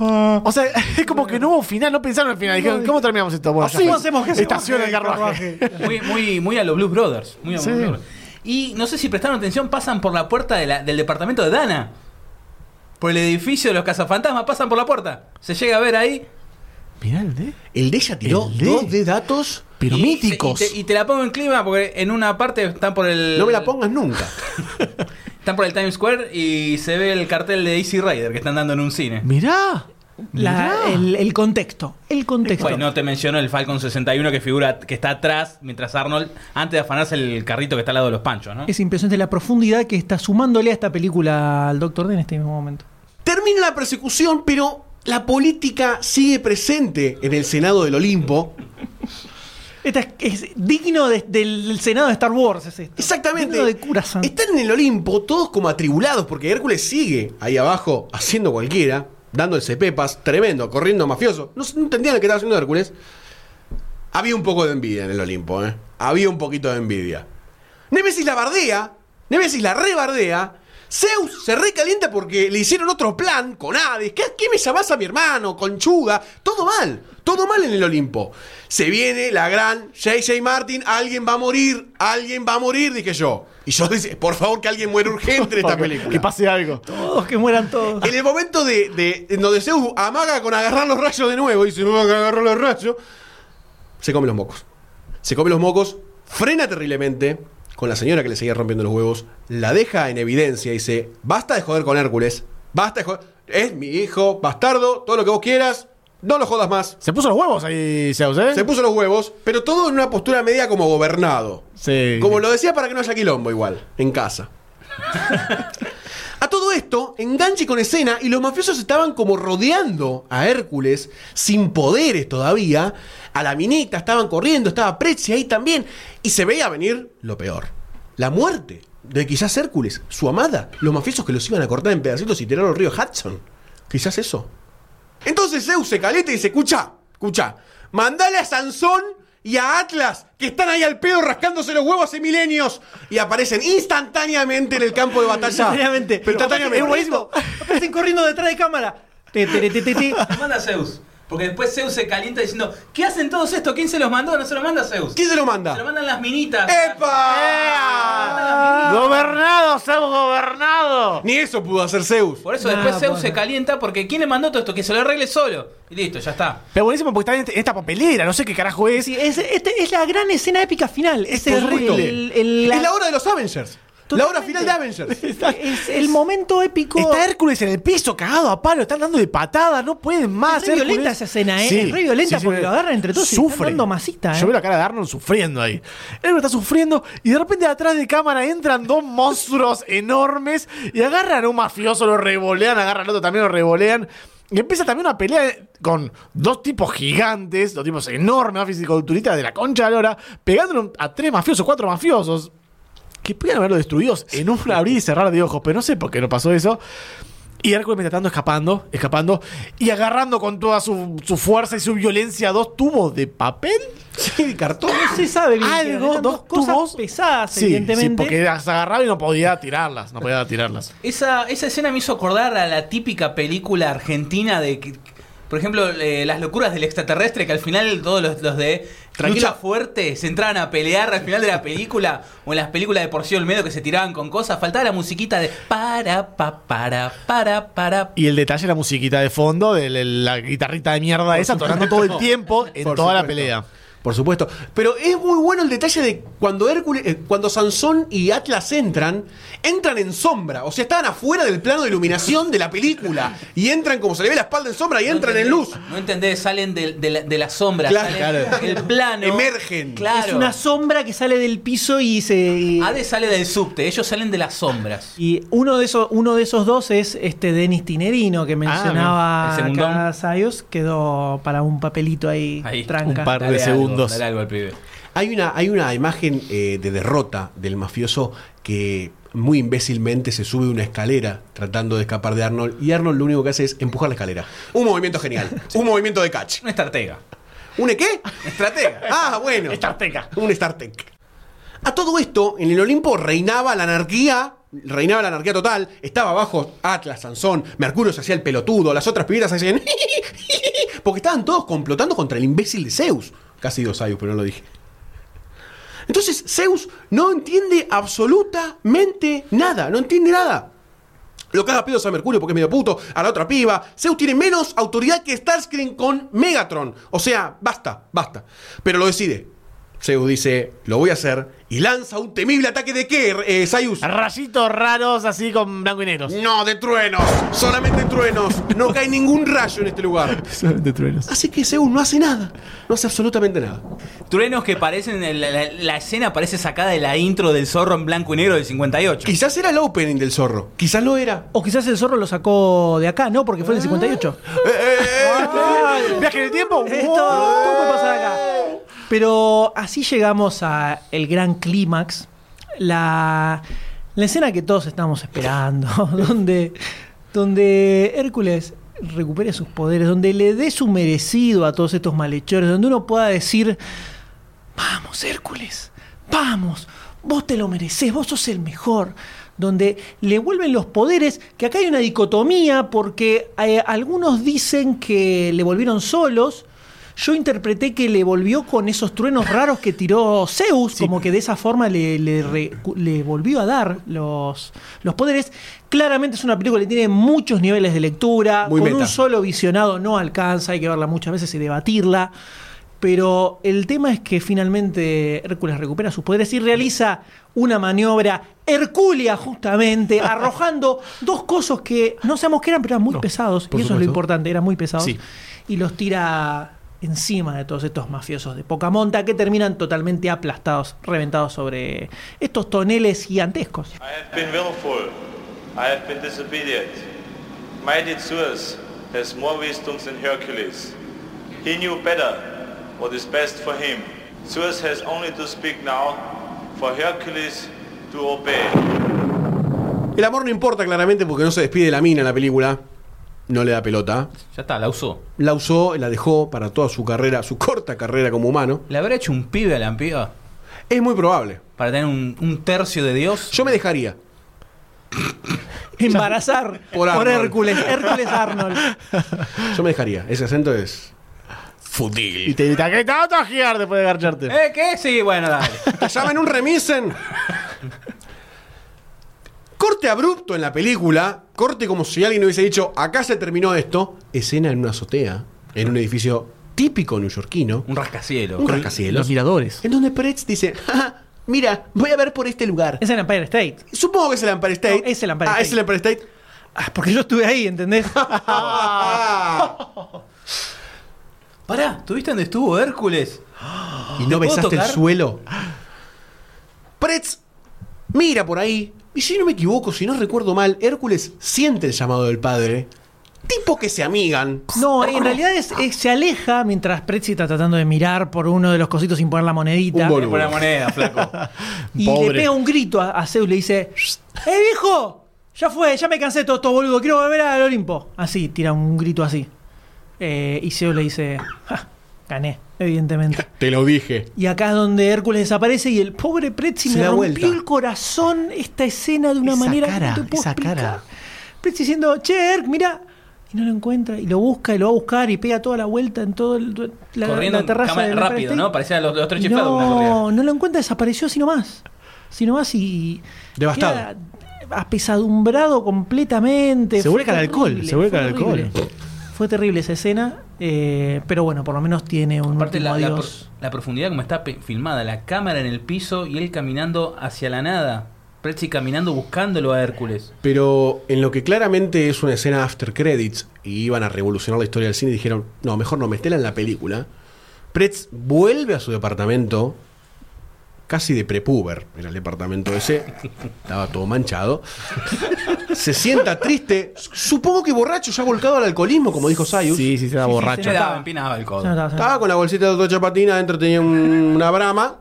O sea, es como que no hubo final, no pensaron en el final. Dijeron, ¿cómo terminamos esto? Bueno, ya ¿Cómo fue. hacemos que se Estaciona baje el carruaje. Muy, muy, muy a los Blues Brothers. Muy a los Sí. Blues Brothers. Y no sé si prestaron atención, pasan por la puerta de la- del departamento de Dana. Por el edificio de los cazafantasmas, pasan por la puerta. Se llega a ver ahí. Mirá el de. El de ella tiró El de- dos de datos. Pero y- míticos. Y te, y te la pongo en clima porque en una parte están por el. No me la pongas nunca. *laughs* Están por el Times Square y se ve el cartel de Easy Rider que están dando en un cine. Mirá. La- Mirá. el, el contexto. El contexto. Bueno, no te menciono el Falcon 61 que figura que está atrás mientras Arnold, antes de afanarse el carrito que está al lado de los panchos, ¿no? Es impresionante la profundidad que está sumándole a esta película al Doctor D en este mismo momento. Termina la persecución, pero la política sigue presente en el Senado del Olimpo. Esta es, es digno de- del Senado de Star Wars. Es esto. Exactamente. Digno de. Están en el Olimpo todos como atribulados porque Hércules sigue ahí abajo haciendo cualquiera, dándose pepas, tremendo, corriendo mafioso. No, no entendían lo que estaba haciendo Hércules. Había un poco de envidia en el Olimpo, ¿eh? Había un poquito de envidia. Nemesis la bardea, Nemesis la rebardea. Zeus se recalienta porque le hicieron otro plan con Hades. ¿Qué, qué me llamás a mi hermano? Conchuga. Todo mal. Todo mal en el Olimpo. Se viene la gran J.J. Martin. Alguien va a morir. Alguien va a morir, dije yo. Y yo dije, por favor, que alguien muera urgente en esta *laughs* Que- película. Que pase algo. Todos que mueran todos. En el momento de, de- en donde Zeus amaga con agarrar los rayos de nuevo y van a agarrar los rayos, se come los mocos. Se come los mocos, frena terriblemente con la señora que le seguía rompiendo los huevos, la deja en evidencia y dice, basta de joder con Hércules, basta de joder, es mi hijo, bastardo, todo lo que vos quieras, no lo jodas más. Se puso los huevos ahí, Zeus, ¿eh? Se puso los huevos, pero todo en una postura media como gobernado. Sí. Como lo decía para que no haya quilombo igual, en casa. *laughs* A todo esto, enganche con escena y los mafiosos estaban como rodeando a Hércules, sin poderes todavía. A la minita estaban corriendo, estaba Prezzi ahí también. Y se veía venir lo peor. La muerte de quizás Hércules, su amada. Los mafiosos que los iban a cortar en pedacitos y tirar al río Hudson. Quizás eso. Entonces Zeus se calienta y dice, escucha, escucha, mandale a Sansón y a Atlas, que están ahí al pedo rascándose los huevos hace milenios, y aparecen instantáneamente en el campo de batalla. Instantáneamente. Pero instantáneamente. Es buenísimo. Aparecen corriendo detrás de cámara. Te, te, te, te, te. Manda Zeus. Porque después Zeus se calienta diciendo, ¿qué hacen todos esto? ¿Quién se los mandó? No se los manda Zeus. ¿Quién se lo manda? Se lo mandan las minitas. ¡Epa! Gobernado, Zeus gobernado. Ni eso pudo hacer Zeus. Por eso después Nah, Zeus se calienta porque ¿quién le mandó todo esto? Que se lo arregle solo. Y listo, ya está. Pero buenísimo porque está en este- en esta papelera, no sé qué carajo es. Sí, es, este es la gran escena épica final. Es, el- el- Es la hora de los Avengers. La hora Totalmente. final de Avengers. *laughs* es el momento épico. Está Hércules en el piso, cagado a palo, están dando de patada, no pueden más. Es re Hércules. violenta esa escena, ¿eh? Es re violenta porque lo agarran entre todos y Sufre. están dando masita, ¿eh? Yo veo la cara de Arnold sufriendo ahí. Hércules está sufriendo y de repente atrás de cámara entran dos monstruos enormes y agarran a un mafioso, lo revolean, agarran al otro también, lo revolean. Y empieza también una pelea con dos tipos gigantes, dos tipos enormes, fisiculturistas de la concha de la lora, pegándole a tres mafiosos, cuatro mafiosos que podían haberlo destruidos en un abrir y cerrar de ojos, pero no sé por qué no pasó eso. Y Hércules mientras tanto escapando, escapando y agarrando con toda su, su fuerza y su violencia dos tubos de papel. Sí, de cartón. No se sabe bien. Algo, dos cosas tubos. pesadas, Sí, sí, evidentemente. porque las agarraba y no podía tirarlas. No podía tirarlas. Esa, esa escena me hizo acordar a la típica película argentina de que, por ejemplo, eh, las locuras del extraterrestre, que al final todos los, los de Tranquila. lucha fuerte se entraban a pelear al final de la película, o en las películas de Porcio Olmedo que se tiraban con cosas, faltaba la musiquita de para, pa, para, para, para. Y el detalle, la musiquita de fondo, de la, guitarrita de mierda esa, tocando todo el tiempo *laughs* en Por toda la pelea. Por supuesto. Pero es muy bueno el detalle de cuando Hércules, eh, cuando Sansón y Atlas entran, entran en sombra. O sea, estaban afuera del plano de iluminación de la película. Y entran como se le ve la espalda en sombra y No entran en luz. No entendés, salen de, de la, de la sombra, Claro, salen claro. del plano. Emergen. Claro. Es una sombra que sale del piso y se. y- Ade sale del subte, ellos salen de las sombras. Y uno de esos, uno de esos dos es este Denis Tinerino que mencionaba Ah, el segundón. acá Sayos. Quedó para un papelito ahí, Ahí, tranca. un par de Dale dale algo al pibe. Hay una, hay una imagen eh, de derrota del mafioso que muy imbécilmente se sube una escalera tratando de escapar de Arnold. Y Arnold lo único que hace es empujar la escalera. Un movimiento genial. *laughs* Un movimiento de catch. Una estratega. ¿Un qué? Estratega. Ah, bueno. Starteca. Un StarTech. A todo esto, en el Olimpo reinaba la anarquía. Reinaba la anarquía total. Estaba abajo Atlas, Sansón, Mercurio se hacía el pelotudo, las otras pibitas hacían. *laughs* Porque estaban todos complotando contra el imbécil de Zeus. Casi dos años, pero no lo dije. Entonces Zeus no entiende absolutamente nada. No entiende nada. Lo caga pedos a Mercurio porque es medio puto, a la otra piba. Zeus tiene menos autoridad que Starscream con Megatron. O sea, basta, basta. Pero lo decide. Zeus dice, lo voy a hacer. Y lanza un temible ataque de qué, eh, Sayus. Rayitos raros así con blanco y negros. No, de truenos. Solamente truenos. No *laughs* cae ningún rayo en este lugar. Solamente truenos. Así que Zeus no hace nada. No hace absolutamente nada. Truenos que parecen. La, la- la escena parece sacada de la intro del zorro en blanco y negro del 58. Quizás era el opening del zorro. Quizás lo era. O quizás el zorro lo sacó de acá, ¿no? Porque fue en el 58. *laughs* ¿Viaje en el tiempo? Esto todo puede pasar acá. Pero así llegamos a el gran clímax. La, escena que todos estamos esperando. *laughs* donde, donde Hércules recupere sus poderes. Donde le dé su merecido a todos estos malhechores. Donde uno pueda decir: Vamos, Hércules. Vamos. Vos te lo mereces. Vos sos el mejor. Donde le vuelven los poderes. Que acá hay una dicotomía. Porque eh, algunos dicen que le volvieron solos. Yo interpreté que le volvió con esos truenos raros que tiró Zeus, como que de esa forma le, le re- le volvió a dar los, los poderes. Claramente es una película que tiene muchos niveles de lectura, Muy con meta. un solo visionado no alcanza, hay que verla muchas veces y debatirla. Pero el tema es que finalmente Hércules recupera sus poderes y realiza una maniobra hercúlea justamente, *laughs* arrojando dos cosos que no sabemos qué eran, pero eran muy pesados. Y eso es lo importante, eran muy pesados. Sí. Y los tira encima de todos estos mafiosos de poca monta que terminan totalmente aplastados, reventados sobre estos toneles gigantescos. I have been willful. I have been disobedient. Mighty Zeus has more wisdom than Hercules. He knew better what is best for him. Zeus has only to speak now for Hercules to obey. El amor no importa claramente porque no se despide de la mina en la película. No le da pelota. Ya está, la usó. La usó, la dejó para toda su carrera, su corta carrera como humano. ¿Le habrá hecho un pibe a la piba? Es muy probable. Para tener un, un tercio de Dios. Yo me dejaría. *laughs* Embarazar *laughs* Por. Hércules, Hércules Arnold. *laughs* Yo me dejaría. Ese acento es. Y Fudil. te grita que te vas a tajear después de garcharte. ¿Eh? ¿Qué? Sí, bueno, dale. ¡Te llamen un remisen! Corte abrupto en la película. Corte como si alguien hubiese dicho: acá se terminó esto. Escena en una azotea. En un edificio típico neoyorquino. Un rascacielos. Un rascacielos. Los miradores. En donde Pretz dice: "Ja, ja, Mira, voy a ver por este lugar. Es el Empire State. Supongo que es el Empire State. No, es el Empire ah, State. es el Empire State. Ah, porque yo estuve ahí, ¿entendés? *laughs* Pará, ¿tuviste dónde estuvo Hércules? y ¿Te no besaste el suelo. Pretz mira por ahí. Y si no me equivoco, si no recuerdo mal, Hércules siente el llamado del padre. Tipo que se amigan. No, en realidad es, es- se aleja mientras Pretzi está tratando de mirar por uno de los cositos sin poner la monedita. Un boludo. Por la moneda, flaco. Y Pobre. le pega un grito a, a Zeus, le dice, ¡Eh, viejo! Ya fue, ya me cansé de todo esto, boludo. Quiero volver al Olimpo. Así, tira un grito así. Eh, y Zeus le dice: "Ja, Gané, evidentemente. *laughs* Te lo dije. Y acá es donde Hércules desaparece y el pobre Pretzi Se me da rompió vuelta. el corazón esta escena de una Esa manera cara, que no te puedo esa explicar. cara. Pretzi diciendo, che, Herc, mira. Y no lo encuentra, y lo busca, y lo va a buscar, y pega toda la vuelta en toda la, Corriendo la en terraza cámara del rápido, ¿no? Parecían los, los tres chiflados. No, no lo encuentra, desapareció así nomás. Así nomás y. Devastado. queda apesadumbrado completamente. Se vuelca al alcohol, se vuelca al alcohol. Fue terrible esa escena, eh, pero bueno, por lo menos tiene un Aparte último la, la, adiós. pro- la profundidad como está filmada, la cámara en el piso y él caminando hacia la nada. Pretzi caminando buscándolo a Hércules. Pero en lo que claramente es una escena after credits y iban a revolucionar la historia del cine, dijeron, no, mejor no, metela en la película. Pretz vuelve a su departamento, casi de prepuber, era el departamento ese, estaba todo manchado. Se sienta triste, supongo que borracho, ya volcado al alcoholismo, como dijo Sayus. Sí, sí, se da borracho. Se daba, empinaba el codo. Se notaba, se notaba. Estaba con la bolsita de Dolce Patina, adentro tenía un- una brama.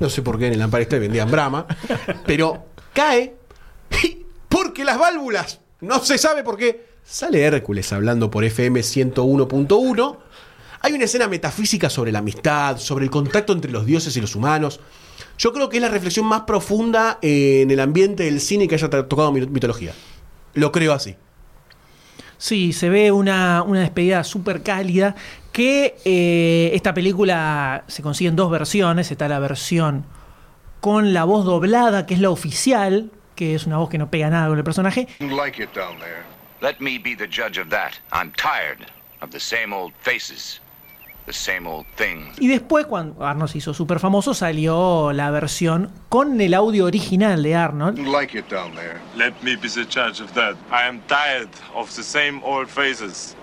No sé por qué en el Empire State vendían brama. Pero cae porque las válvulas, no se sabe por qué. Sale Hércules hablando por FM 101.1. Hay una escena metafísica sobre la amistad, sobre el contacto entre los dioses y los humanos. Yo creo que es la reflexión más profunda en el ambiente del cine que haya tocado mit- mitología. Lo creo así. Sí, se ve una, una despedida súper cálida. Que eh, esta película se consigue en dos versiones. Está la versión con la voz doblada, que es la oficial, que es una voz que no pega nada con el personaje. Like it down there. Let me be the judge of that. I'm tired of the same old faces, the same old things. Y después, cuando Arnold se hizo súper famoso, salió la versión con el audio original de Arnold. Like it down there. Let me be the judge of that. I am tired of the same old faces,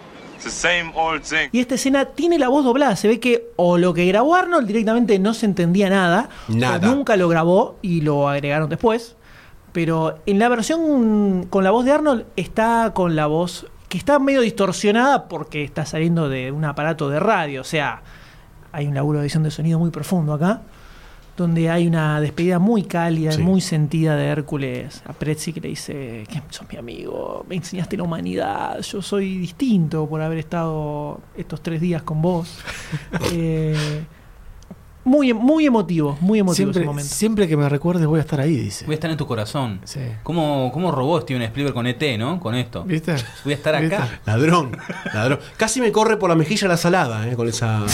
the same old thing. Y esta escena tiene la voz doblada. Se ve que o lo que grabó Arnold directamente no se entendía nada, Nada. o nunca lo grabó y lo agregaron después. Pero en la versión con la voz de Arnold está con la voz que está medio distorsionada porque está saliendo de un aparato de radio. O sea, hay un laburo de edición de sonido muy profundo acá. Donde hay una despedida muy cálida, Sí. muy sentida de Hércules a Pretzi que le dice que sos mi amigo, me enseñaste la humanidad, yo soy distinto por haber estado estos tres días con vos. *laughs* Eh, muy, muy emotivo, muy emotivo Siempre, ese momento. siempre que me recuerdes voy a estar ahí, dice. Voy a estar en tu corazón. Sí. ¿Cómo, ¿Cómo robó Steven Spielberg con ET, no? Con esto. ¿Viste? Voy a estar acá. ¿Viste? Ladrón, ladrón. Casi me corre por la mejilla la salada, eh, con esa.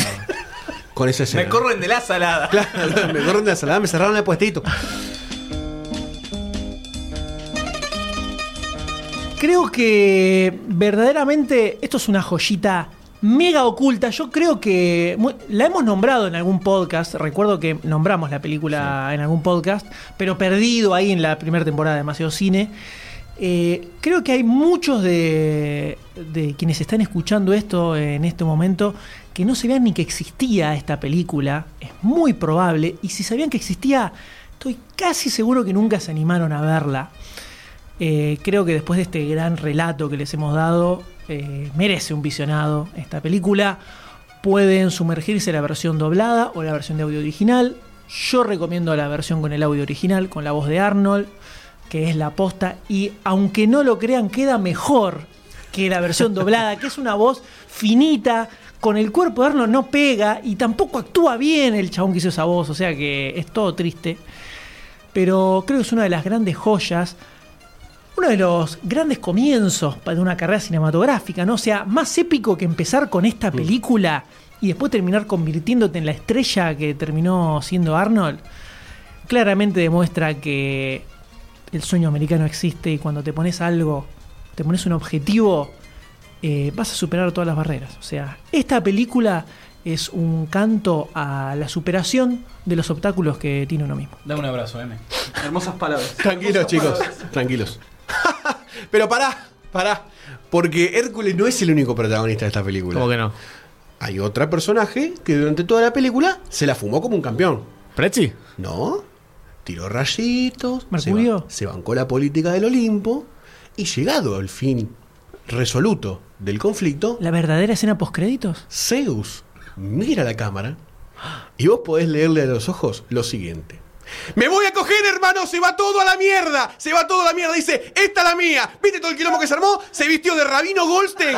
Con esa escena. Me corren de la salada. Claro, me corren de la salada, me cerraron el puestito. Creo que verdaderamente esto es una joyita mega oculta. Yo creo que la hemos nombrado en algún podcast. Recuerdo que nombramos la película en algún podcast, pero perdido ahí en la primera temporada de Demasiado Cine. Eh, creo que hay muchos de, de quienes están escuchando esto en este momento que no sabían ni que existía esta película. Es muy probable. Y si sabían que existía, estoy casi seguro que nunca se animaron a verla. Eh, creo que después de este gran relato que les hemos dado, eh, merece un visionado esta película. Pueden sumergirse en la versión doblada o la versión de audio original. Yo recomiendo la versión con el audio original, con la voz de Arnold, que es la posta. Y aunque no lo crean, queda mejor que la versión *laughs* doblada, que es una voz finita. Con el cuerpo de Arnold no pega y tampoco actúa bien el chabón que hizo esa voz, o sea que es todo triste. Pero creo que es una de las grandes joyas uno de los grandes comienzos de una carrera cinematográfica, ¿no? O sea, más épico que empezar con esta película y después terminar convirtiéndote en la estrella que terminó siendo Arnold, claramente demuestra que el sueño americano existe y cuando te pones algo, te pones un objetivo, eh, vas a superar todas las barreras. O sea, esta película es un canto a la superación de los obstáculos que tiene uno mismo. Dame un abrazo, M. Hermosas palabras. Tranquilos, chicos. Tranquilos. *laughs* Pero pará, pará. Porque Hércules no es el único protagonista de esta película. ¿Cómo que no? Hay otra personaje que durante toda la película se la fumó como un campeón. ¿Pretzi? No. Tiró rayitos. ¿Mercurio? Se, ba- se bancó la política del Olimpo. Y llegado al fin resoluto del conflicto, La verdadera escena postcréditos. Zeus mira la cámara y vos podés leerle a los ojos lo siguiente. ¡Me voy a coger hermano, se va todo a la mierda. Se va todo a la mierda. Dice, esta es la mía. ¿Viste todo el quilombo que se armó? Se vistió de Rabino Goldstein.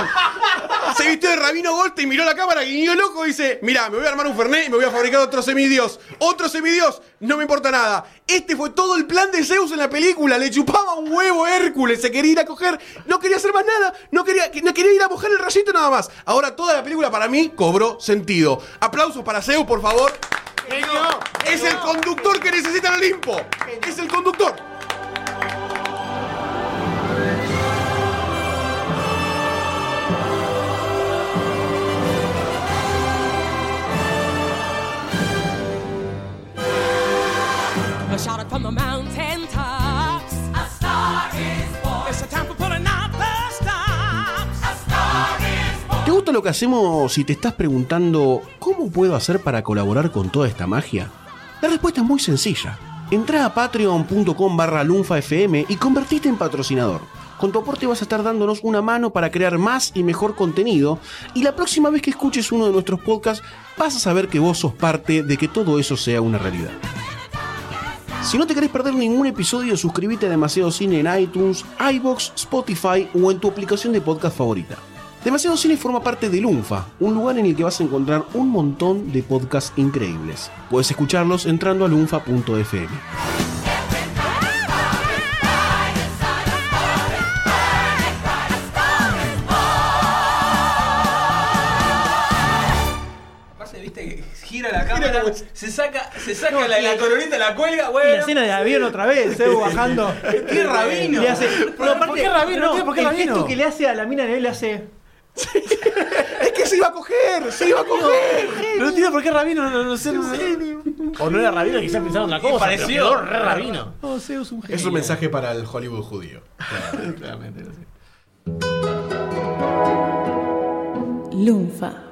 Se vistió de Rabino Goldstein, miró la cámara, guiñó y dice, mirá, me voy a armar un Fernet y me voy a fabricar otro semidios. Otro semidios, no me importa nada. Este fue todo el plan de Zeus en la película. Le chupaba un huevo Hércules, se quería ir a coger, no quería hacer más nada, no quería, no quería ir a mojar el rayito nada más. Ahora toda la película para mí cobró sentido. Aplausos para Zeus, por favor. Es el conductor que necesita el Olimpo. Es el conductor. Lo que hacemos si te estás preguntando cómo puedo hacer para colaborar con toda esta magia? La respuesta es muy sencilla. Entra a patreon.com barra lunfafm y convertite en patrocinador. Con tu aporte vas a estar dándonos una mano para crear más y mejor contenido y la próxima vez que escuches uno de nuestros podcasts vas a saber que vos sos parte de que todo eso sea una realidad. Si no te querés perder ningún episodio, suscríbete a Demasiado Cine en iTunes, iBox, Spotify o en tu aplicación de podcast favorita. Demasiado Cine forma parte de Lunfa, un lugar en el que vas a encontrar un montón de podcasts increíbles. Puedes escucharlos entrando a lunfa.fm. Aparte, viste que gira la cámara, se saca, se saca la, la coronita, la cuelga, Y bueno. la escena de avión otra vez, Zeus *laughs* bajando. ¡Qué rabino! Le hace, aparte, ¿Por qué rabino? no, No por qué el rabino. gesto que le hace a la mina de él le hace. ¡Es que se iba a coger! ¡Se iba a coger! No entiendo por qué Rabino no, no, no sé. no sé. O no era Rabino, quizás pensaron la cosa. pareció. pero quedó re Rabino. Oh, Zeus un genio. Es un mensaje para el Hollywood judío. Claramente, no sé. Lunfa.